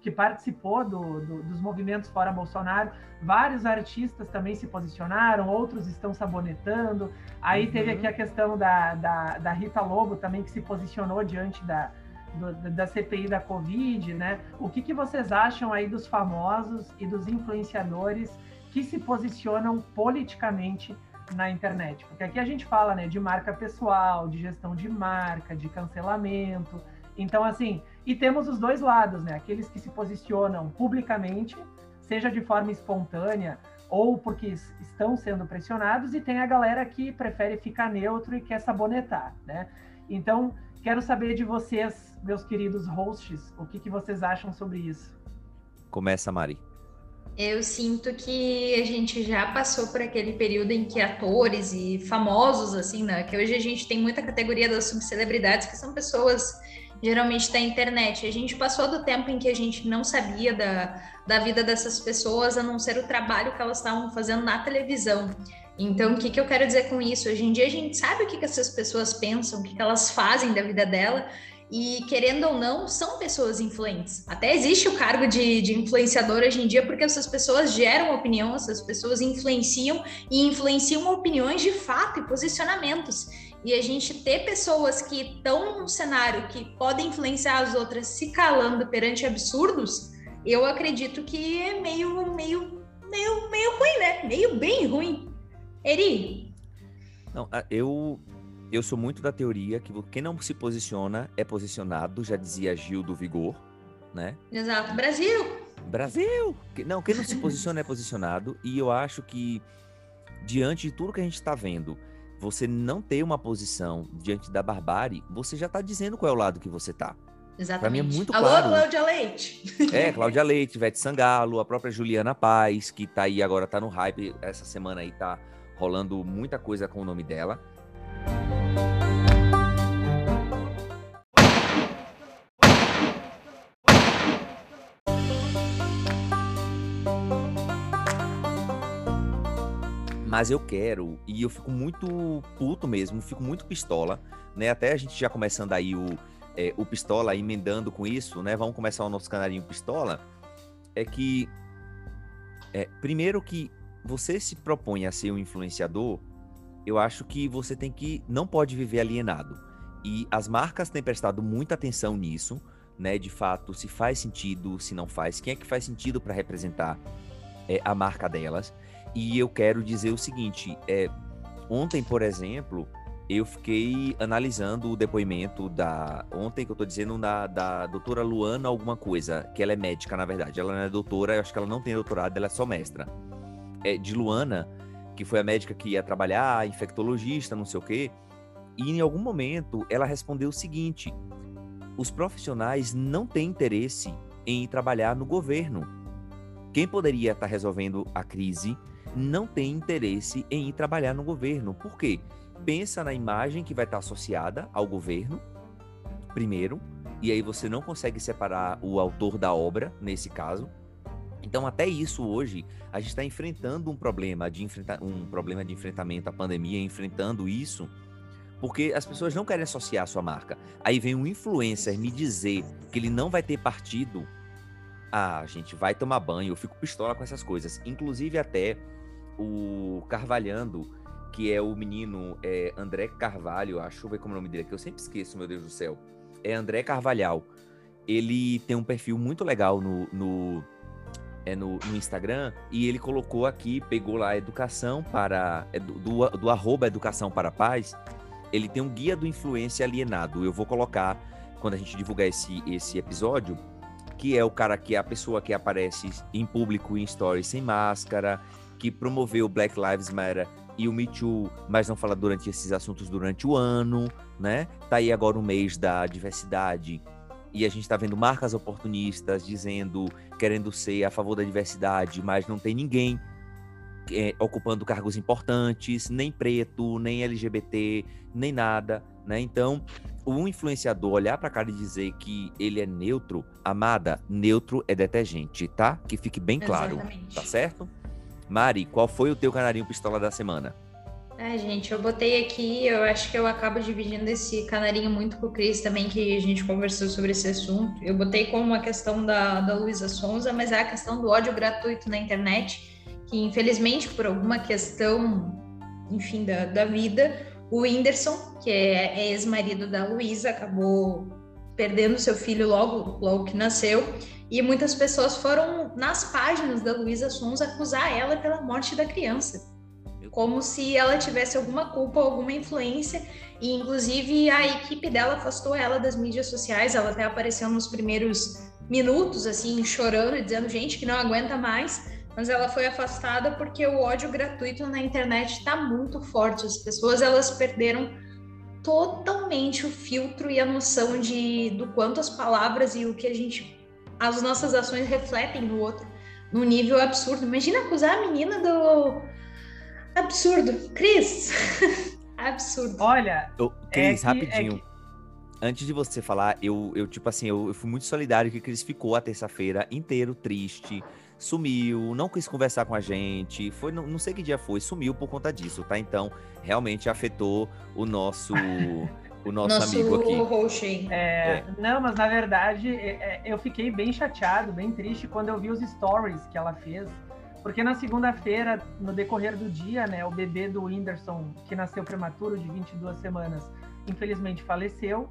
que participou do, do, dos movimentos fora Bolsonaro. Vários artistas também se posicionaram, outros estão sabonetando. Aí uhum. teve aqui a questão da, da, da, Rita Lobo também, que se posicionou diante da, do, da CPI da Covid, né? O que, que vocês acham aí dos famosos e dos influenciadores que se posicionam politicamente na internet? Porque aqui a gente fala né, de marca pessoal, de gestão de marca, de cancelamento. Então, assim, e temos os dois lados, né? Aqueles que se posicionam publicamente, seja de forma espontânea ou porque estão sendo pressionados, e tem a galera que prefere ficar neutro e quer sabonetar, né? Então, quero saber de vocês, meus queridos hosts, o que, que vocês acham sobre isso. Começa, Mari. Eu sinto que a gente já passou por aquele período em que atores e famosos, assim, né? Que hoje a gente tem muita categoria das subcelebridades, que são pessoas geralmente da internet. A gente passou do tempo em que a gente não sabia da, da vida dessas pessoas, a não ser o trabalho que elas estavam fazendo na televisão. Então, o que, que eu quero dizer com isso? Hoje em dia a gente sabe o que, que essas pessoas pensam, o que, que elas fazem da vida dela, e querendo ou não, são pessoas influentes. Até existe o cargo de, de influenciador hoje em dia, porque essas pessoas geram opinião, essas pessoas influenciam e influenciam opiniões de fato e posicionamentos e a gente ter pessoas que estão num cenário que podem influenciar as outras se calando perante absurdos, eu acredito que é meio, meio, meio, meio ruim, né? Meio bem ruim. Eri? Não, eu, eu sou muito da teoria que quem não se posiciona é posicionado, já dizia Gil do Vigor, né? Exato. Brasil! Brasil! Não, quem não se posiciona é posicionado, e eu acho que, diante de tudo que a gente está vendo, você não ter uma posição diante da barbárie, você já está dizendo qual é o lado que você está. Exatamente. Para mim é muito Alô, claro. Cláudia Leite. É, Cláudia Leite, Vete Sangalo, a própria Juliana Paz, que está aí agora, está no hype, essa semana aí tá rolando muita coisa com o nome dela. Mas eu quero, e eu fico muito puto mesmo, fico muito pistola, né? Até a gente já começando aí o, é, o pistola, emendando com isso, né? Vamos começar o nosso canarinho pistola. É que, é, primeiro que você se propõe a ser um influenciador, eu acho que você tem que, não pode viver alienado. E as marcas têm prestado muita atenção nisso, né? De fato, se faz sentido, se não faz, quem é que faz sentido para representar é, a marca delas. E eu quero dizer o seguinte: é, ontem, por exemplo, eu fiquei analisando o depoimento da. Ontem que eu tô dizendo da, da doutora Luana, alguma coisa, que ela é médica, na verdade. Ela não é doutora, eu acho que ela não tem doutorado, ela é só mestra. É, de Luana, que foi a médica que ia trabalhar, infectologista, não sei o quê. E em algum momento ela respondeu o seguinte: os profissionais não têm interesse em trabalhar no governo. Quem poderia estar resolvendo a crise não tem interesse em ir trabalhar no governo. Por quê? Pensa na imagem que vai estar associada ao governo, primeiro, e aí você não consegue separar o autor da obra, nesse caso. Então, até isso hoje, a gente está enfrentando um problema de enfrentar um problema de enfrentamento à pandemia, enfrentando isso, porque as pessoas não querem associar a sua marca. Aí vem um influencer me dizer que ele não vai ter partido. Ah, gente, vai tomar banho. Eu fico pistola com essas coisas. Inclusive, até o Carvalhando, que é o menino é, André Carvalho, acho, ver como é o nome dele, que eu sempre esqueço, meu Deus do céu. É André Carvalhal. Ele tem um perfil muito legal no, no, é no, no Instagram e ele colocou aqui, pegou lá educação para. É do, do, do arroba educação para paz. Ele tem um guia do influência alienado. Eu vou colocar quando a gente divulgar esse, esse episódio que é o cara que é a pessoa que aparece em público em stories sem máscara, que promoveu Black Lives Matter e o Me Too, mas não fala durante esses assuntos durante o ano, né? Tá aí agora o mês da diversidade e a gente está vendo marcas oportunistas dizendo, querendo ser a favor da diversidade, mas não tem ninguém é, ocupando cargos importantes, nem preto, nem LGBT, nem nada, né? Então, o influenciador olhar para cara e dizer que ele é neutro, amada, neutro é detergente, tá? Que fique bem claro, Exatamente. tá certo? Mari, qual foi o teu canarinho pistola da semana? É, gente, eu botei aqui, eu acho que eu acabo dividindo esse canarinho muito com o Cris também, que a gente conversou sobre esse assunto. Eu botei como uma questão da, da Luísa Sonza, mas é a questão do ódio gratuito na internet, que infelizmente, por alguma questão, enfim, da, da vida, o Whindersson, que é, é ex-marido da Luísa, acabou perdendo seu filho logo, logo que nasceu, e muitas pessoas foram nas páginas da Luísa Sonza acusar ela pela morte da criança como se ela tivesse alguma culpa, alguma influência, e inclusive a equipe dela afastou ela das mídias sociais, ela até apareceu nos primeiros minutos, assim, chorando, dizendo, gente, que não aguenta mais, mas ela foi afastada porque o ódio gratuito na internet está muito forte, as pessoas, elas perderam totalmente o filtro e a noção de do quanto as palavras e o que a gente as nossas ações refletem no outro num nível absurdo. Imagina acusar a menina do Absurdo. Cris, absurdo. Olha. Eu, Cris, é rapidinho. É que... Antes de você falar, eu, eu tipo assim, eu, eu fui muito solidário que Cris ficou a terça-feira inteiro triste, sumiu, não quis conversar com a gente, foi, não, não sei que dia foi, sumiu por conta disso, tá? Então, realmente afetou o nosso o nosso, nosso amigo aqui. É, é. Não, mas na verdade é, é, eu fiquei bem chateado, bem triste quando eu vi os stories que ela fez porque na segunda-feira, no decorrer do dia, né, o bebê do Whindersson, que nasceu prematuro de 22 semanas, infelizmente faleceu.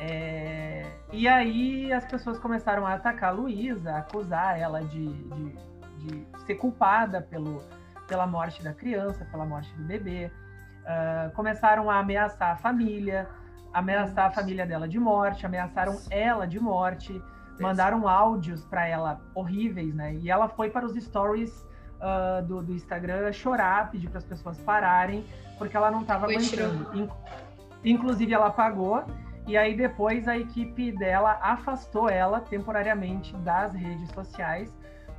É... E aí as pessoas começaram a atacar a Luísa, acusar ela de, de, de, ser culpada pelo, pela morte da criança, pela morte do bebê. Uh, começaram a ameaçar a família, ameaçar a família dela de morte, ameaçaram ela de morte mandaram áudios para ela horríveis, né? E ela foi para os stories uh, do, do, Instagram chorar, pedir para as pessoas pararem, porque ela não estava aguentando. Inclusive, ela pagou. E aí depois a equipe dela afastou ela temporariamente das redes sociais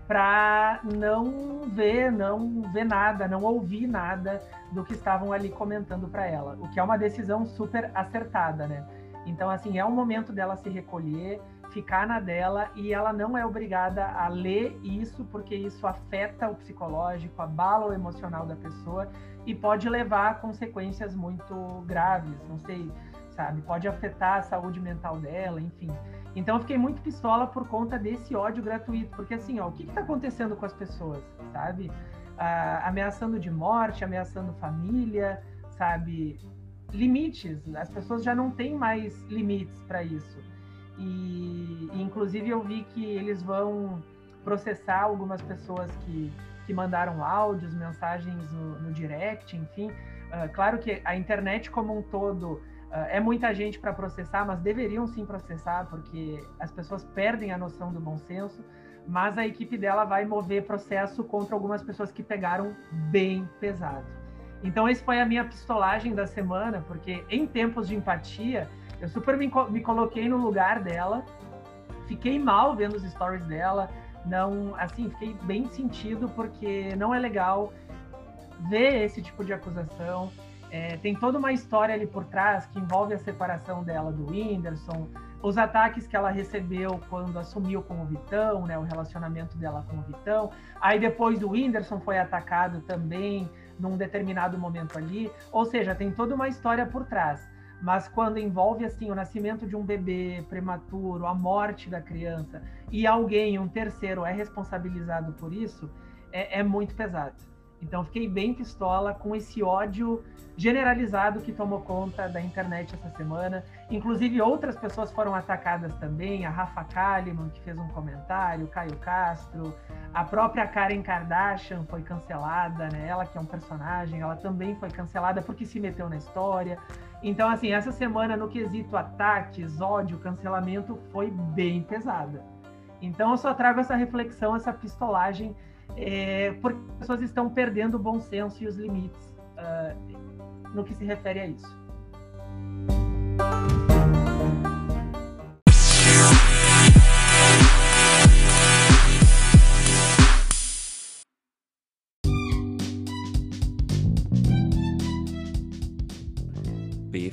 para não ver, não ver nada, não ouvir nada do que estavam ali comentando para ela, o que é uma decisão super acertada, né? Então assim, é um momento dela se recolher, ficar na dela e ela não é obrigada a ler isso, porque isso afeta o psicológico, abala o emocional da pessoa e pode levar a consequências muito graves, não sei, sabe? Pode afetar a saúde mental dela, enfim. Então eu fiquei muito pistola por conta desse ódio gratuito, porque assim, ó, o que está acontecendo com as pessoas, sabe? Ah, ameaçando de morte, ameaçando família, sabe? Limites, as pessoas já não têm mais limites para isso. E, inclusive eu vi que eles vão processar algumas pessoas que, que mandaram áudios, mensagens no, no direct, enfim. Uh, claro que a internet como um todo uh, é muita gente para processar, mas deveriam sim processar, porque as pessoas perdem a noção do bom senso. Mas a equipe dela vai mover processo contra algumas pessoas que pegaram bem pesado. Então, esse foi a minha pistolagem da semana, porque em tempos de empatia, eu super me, me coloquei no lugar dela, fiquei mal vendo os stories dela, não, assim, fiquei bem sentido porque não é legal ver esse tipo de acusação. É, tem toda uma história ali por trás que envolve a separação dela do Whindersson, os ataques que ela recebeu quando assumiu com o Vitão, né, o relacionamento dela com o Vitão. Aí depois o Whindersson foi atacado também num determinado momento ali. Ou seja, tem toda uma história por trás. Mas quando envolve assim o nascimento de um bebê prematuro, a morte da criança e alguém, um terceiro, é responsabilizado por isso, é, é muito pesado. Então fiquei bem pistola com esse ódio generalizado que tomou conta da internet essa semana. Inclusive outras pessoas foram atacadas também, a Rafa Kalimann, que fez um comentário, Caio Castro, a própria Karen Kardashian foi cancelada, né? Ela que é um personagem, ela também foi cancelada porque se meteu na história. Então, assim, essa semana no quesito ataques, ódio, cancelamento foi bem pesada. Então, eu só trago essa reflexão, essa pistolagem, é, porque as pessoas estão perdendo o bom senso e os limites uh, no que se refere a isso.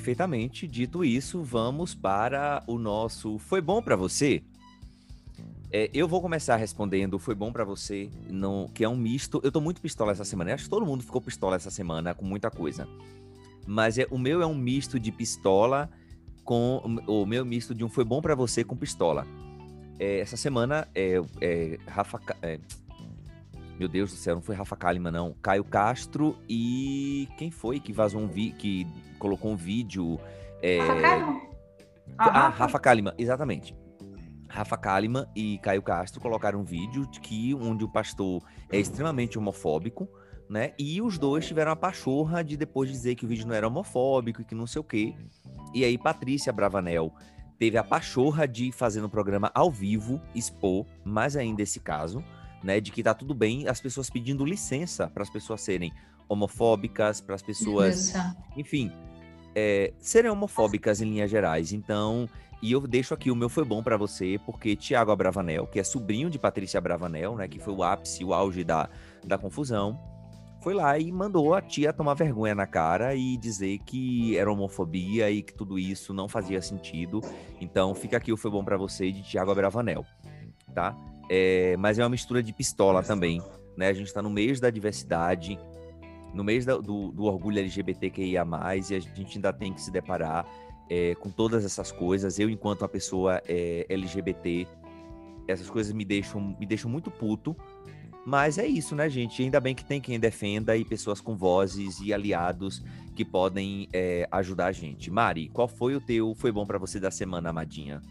Perfeitamente. Dito isso, vamos para o nosso Foi Bom para Você? É, eu vou começar respondendo, foi bom para você, não, que é um misto. Eu tô muito pistola essa semana. Acho que todo mundo ficou pistola essa semana com muita coisa. Mas é, o meu é um misto de pistola com o meu misto de um foi bom para você com pistola. É, essa semana é, é Rafa, é, meu Deus do céu, não foi Rafa Kalimann não, Caio Castro e quem foi que vazou um vídeo, que colocou um vídeo? É... Rafa Kalimann. Ah, ah Rafa Kalimann, exatamente. Rafa Kalimann e Caio Castro colocaram um vídeo de que onde o pastor é extremamente homofóbico, né? E os dois tiveram a pachorra de depois dizer que o vídeo não era homofóbico e que não sei o quê. E aí Patrícia Bravanel teve a pachorra de fazer no programa ao vivo expor mais ainda esse caso, né, de que tá tudo bem as pessoas pedindo licença para as pessoas serem homofóbicas, para as pessoas, enfim, é, serem homofóbicas em linhas gerais. Então, e eu deixo aqui o meu foi bom para você, porque Tiago Abravanel, que é sobrinho de Patrícia Abravanel, né, que foi o ápice, o auge da, da confusão, foi lá e mandou a tia tomar vergonha na cara e dizer que era homofobia e que tudo isso não fazia sentido. Então fica aqui o foi bom para você de Tiago Abravanel, tá? É, mas é uma mistura de pistola também, né? A gente está no mês da diversidade, no mês da, do, do orgulho LGBTQIA+, e a gente ainda tem que se deparar é, com todas essas coisas. Eu, enquanto uma pessoa é, LGBT, essas coisas me deixam, me deixam muito puto, mas é isso, né, gente? Ainda bem que tem quem defenda e pessoas com vozes e aliados que podem é, ajudar a gente. Mari, qual foi o teu foi bom para você da semana, amadinha?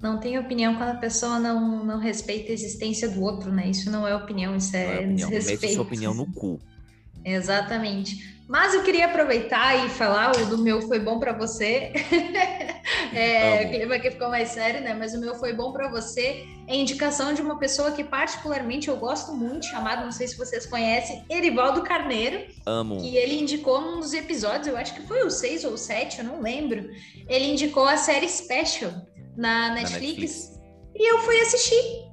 Não tem opinião quando a pessoa não, não respeita a existência do outro, né? Isso não é opinião, isso é, é opinião. desrespeito. Mete sua opinião no cu. Exatamente. Mas eu queria aproveitar e falar, o do meu foi bom para você. é, o clima aqui ficou mais sério, né? Mas o meu foi bom para você. É indicação de uma pessoa que particularmente eu gosto muito, chamado, não sei se vocês conhecem, Erivaldo Carneiro. Amo. Que ele indicou num dos episódios, eu acho que foi o 6 ou o 7, eu não lembro. Ele indicou a série Special na Netflix. Na Netflix. E eu fui assistir.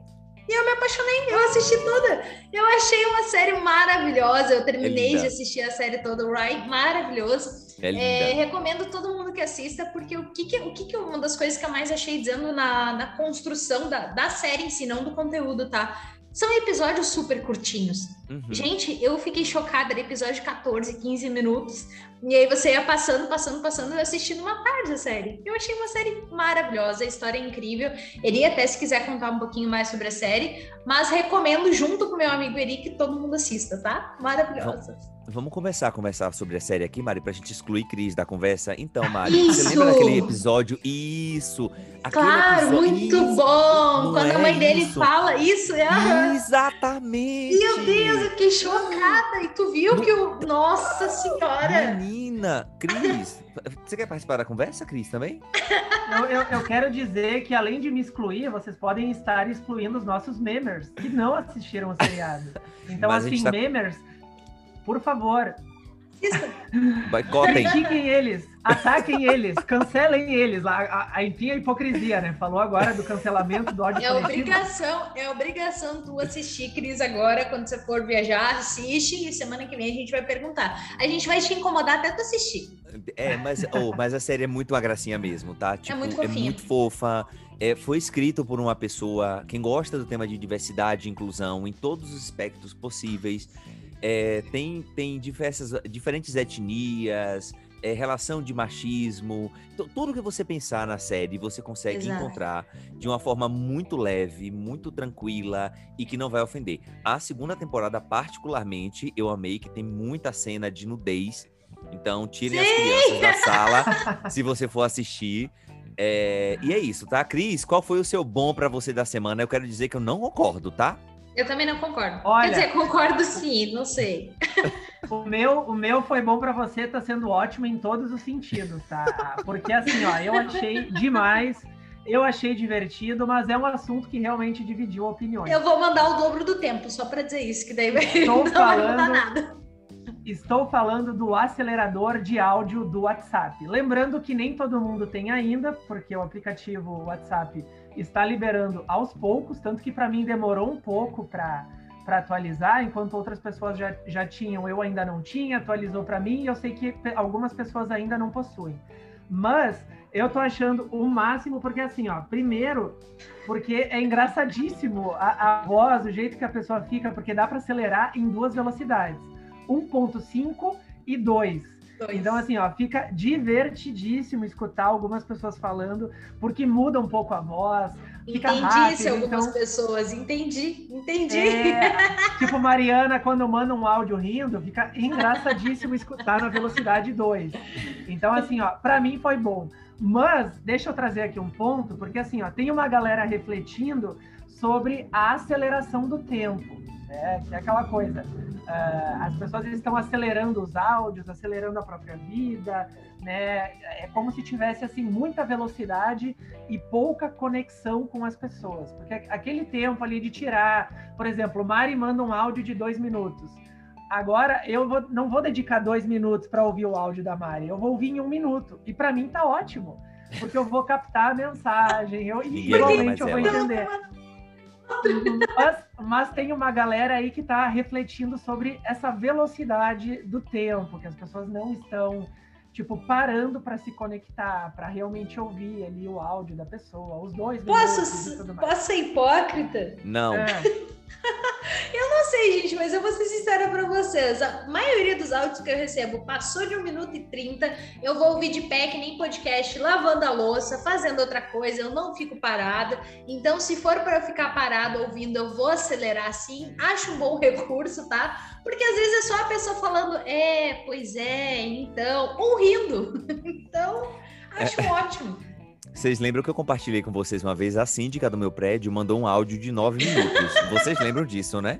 E eu me apaixonei, eu assisti toda. Eu achei uma série maravilhosa. Eu terminei é de assistir a série toda, o Ryan, maravilhoso. É é, recomendo todo mundo que assista, porque o que, que o que, que uma das coisas que eu mais achei dizendo na, na construção da, da série em si, não do conteúdo, tá? São episódios super curtinhos. Uhum. Gente, eu fiquei chocada, era episódio de 14, 15 minutos. E aí você ia passando, passando, passando, e assistindo uma tarde a série. Eu achei uma série maravilhosa, a história é incrível. Eri, até se quiser contar um pouquinho mais sobre a série, mas recomendo junto com meu amigo Eri que todo mundo assista, tá? Maravilhosa. Vamos começar a conversar sobre a série aqui, Mari, pra gente excluir Cris da conversa. Então, Mari, Isso. você lembra daquele episódio? Isso! Claro, episódio... muito isso. bom! Quando é a mãe dele isso. fala isso, é. Exatamente! Meu Deus, eu fiquei chocada! E tu viu no... que o. Nossa Senhora! Menina, Cris, você quer participar da conversa, Cris, também? Eu, eu, eu, quero dizer que, além de me excluir, vocês podem estar excluindo os nossos memers que não assistiram o seriado. Então, Mas assim, tá... memers por favor. Boicotem. Critiquem eles, ataquem eles, cancelem eles. A, a, a, enfim, a hipocrisia, né? Falou agora do cancelamento do ódio É obrigação, é obrigação tu assistir, Cris, agora, quando você for viajar, assiste e semana que vem a gente vai perguntar. A gente vai te incomodar até tu assistir. É, mas, oh, mas a série é muito uma gracinha mesmo, tá? É tipo, é muito, é muito fofa. É, foi escrito por uma pessoa, quem gosta do tema de diversidade e inclusão em todos os aspectos possíveis. É, tem, tem diversas, diferentes etnias, é, relação de machismo. Tudo que você pensar na série, você consegue Exato. encontrar de uma forma muito leve, muito tranquila e que não vai ofender. A segunda temporada, particularmente, eu amei que tem muita cena de nudez. Então, tirem Sim! as crianças da sala se você for assistir. É, e é isso, tá? Cris, qual foi o seu bom para você da semana? Eu quero dizer que eu não concordo, tá? Eu também não concordo. Olha, Quer dizer, concordo sim, não sei. O meu, o meu foi bom para você, tá sendo ótimo em todos os sentidos, tá? Porque assim, ó, eu achei demais. Eu achei divertido, mas é um assunto que realmente dividiu opiniões. Eu vou mandar o dobro do tempo, só para dizer isso, que daí vai, Estou não falando, vai mudar nada. Estou falando do acelerador de áudio do WhatsApp. Lembrando que nem todo mundo tem ainda, porque o aplicativo WhatsApp está liberando aos poucos, tanto que para mim demorou um pouco para para atualizar, enquanto outras pessoas já, já tinham, eu ainda não tinha, atualizou para mim e eu sei que algumas pessoas ainda não possuem. Mas eu tô achando o máximo, porque assim, ó, primeiro, porque é engraçadíssimo a, a voz, o jeito que a pessoa fica, porque dá para acelerar em duas velocidades, 1.5 e 2. Então, assim, ó, fica divertidíssimo escutar algumas pessoas falando, porque muda um pouco a voz. Fica entendi rápido, se algumas então... pessoas, entendi, entendi. É, tipo, Mariana, quando manda um áudio rindo, fica engraçadíssimo escutar na velocidade 2. Então, assim, ó, para mim foi bom. Mas, deixa eu trazer aqui um ponto, porque assim, ó, tem uma galera refletindo sobre a aceleração do tempo, né? Que é aquela coisa. Uh, as pessoas estão acelerando os áudios, acelerando a própria vida, né? É como se tivesse assim muita velocidade e pouca conexão com as pessoas, porque aquele tempo ali de tirar, por exemplo, o Mari manda um áudio de dois minutos. Agora eu vou, não vou dedicar dois minutos para ouvir o áudio da Mari, eu vou ouvir em um minuto. E para mim tá ótimo, porque eu vou captar a mensagem, eu, e igualmente eu vou entender. Mas, mas, tem uma galera aí que está refletindo sobre essa velocidade do tempo, que as pessoas não estão tipo parando para se conectar, para realmente ouvir ali o áudio da pessoa, os dois. Posso, posso ser hipócrita? Não. É. eu não sei, gente, mas eu vou ser sincera para vocês. A maioria dos áudios que eu recebo passou de 1 minuto e 30. Eu vou ouvir de pé, que nem podcast, lavando a louça, fazendo outra coisa. Eu não fico parada. Então, se for para ficar parado ouvindo, eu vou acelerar sim. Acho um bom recurso, tá? Porque às vezes é só a pessoa falando, é, pois é, então, ou rindo. então, acho é. ótimo. Vocês lembram que eu compartilhei com vocês uma vez a síndica do meu prédio mandou um áudio de nove minutos. vocês lembram disso, né?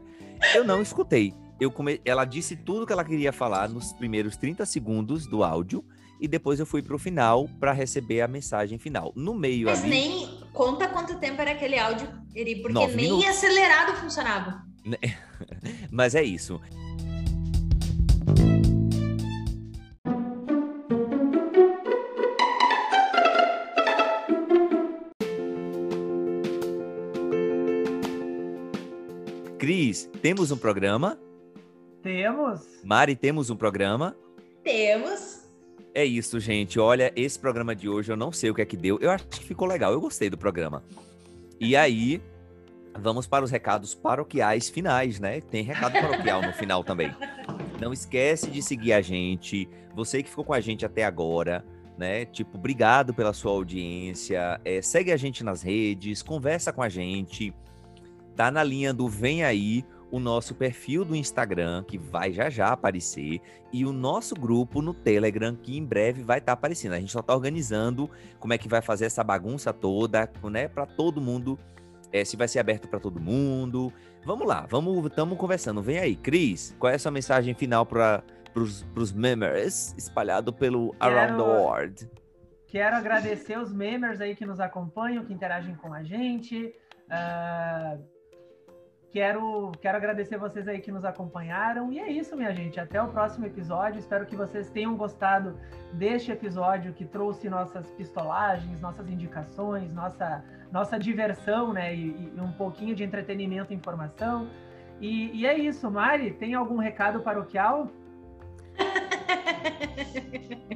Eu não escutei. Eu come... Ela disse tudo que ela queria falar nos primeiros 30 segundos do áudio e depois eu fui para o final para receber a mensagem final. No meio Mas ali... nem conta quanto tempo era aquele áudio, Eri, porque nem minutos. acelerado funcionava. Mas é isso. Cris, temos um programa? Temos. Mari, temos um programa? Temos. É isso, gente. Olha, esse programa de hoje eu não sei o que é que deu. Eu acho que ficou legal. Eu gostei do programa. E aí, vamos para os recados paroquiais finais, né? Tem recado paroquial no final também. Não esquece de seguir a gente. Você que ficou com a gente até agora, né? Tipo, obrigado pela sua audiência. É, segue a gente nas redes, conversa com a gente. Tá na linha do Vem Aí o nosso perfil do Instagram, que vai já já aparecer, e o nosso grupo no Telegram, que em breve vai estar tá aparecendo. A gente só está organizando como é que vai fazer essa bagunça toda, né, para todo mundo, é, se vai ser aberto para todo mundo. Vamos lá, vamos, estamos conversando. Vem aí, Cris, qual é a sua mensagem final para os members espalhado pelo Quero... Around the World? Quero agradecer os members aí que nos acompanham, que interagem com a gente. Uh Quero, quero agradecer vocês aí que nos acompanharam. E é isso, minha gente. Até o próximo episódio. Espero que vocês tenham gostado deste episódio que trouxe nossas pistolagens, nossas indicações, nossa, nossa diversão, né? E, e um pouquinho de entretenimento e informação. E, e é isso, Mari. Tem algum recado paroquial?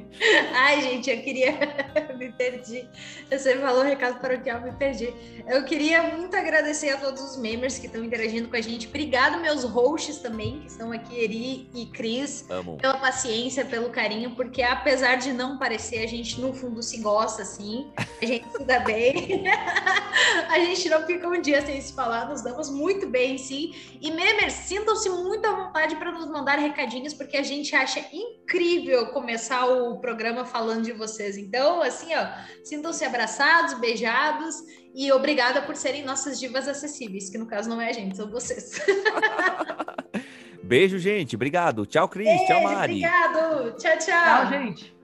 Ai, gente, eu queria. me perdi. Você falou recado paroquial, me perdi. Eu queria muito agradecer a todos os members que estão interagindo com a gente. Obrigado, meus hosts também, que estão aqui, Eri e Cris, Amo. pela paciência, pelo carinho, porque apesar de não parecer, a gente no fundo se gosta, assim. A gente se dá bem. a gente não fica um dia sem se falar, nos damos muito bem, sim. E members, sintam-se muito à vontade para nos mandar recadinhos, porque a gente acha incrível começar o programa falando de vocês. Então, assim, ó, sintam-se abraçados, beijados e obrigada por serem nossas divas acessíveis, que no caso não é a gente, são vocês. Beijo, gente. Obrigado. Tchau, Cris. Tchau, Mari. Obrigado. Tchau, tchau. Tchau, gente.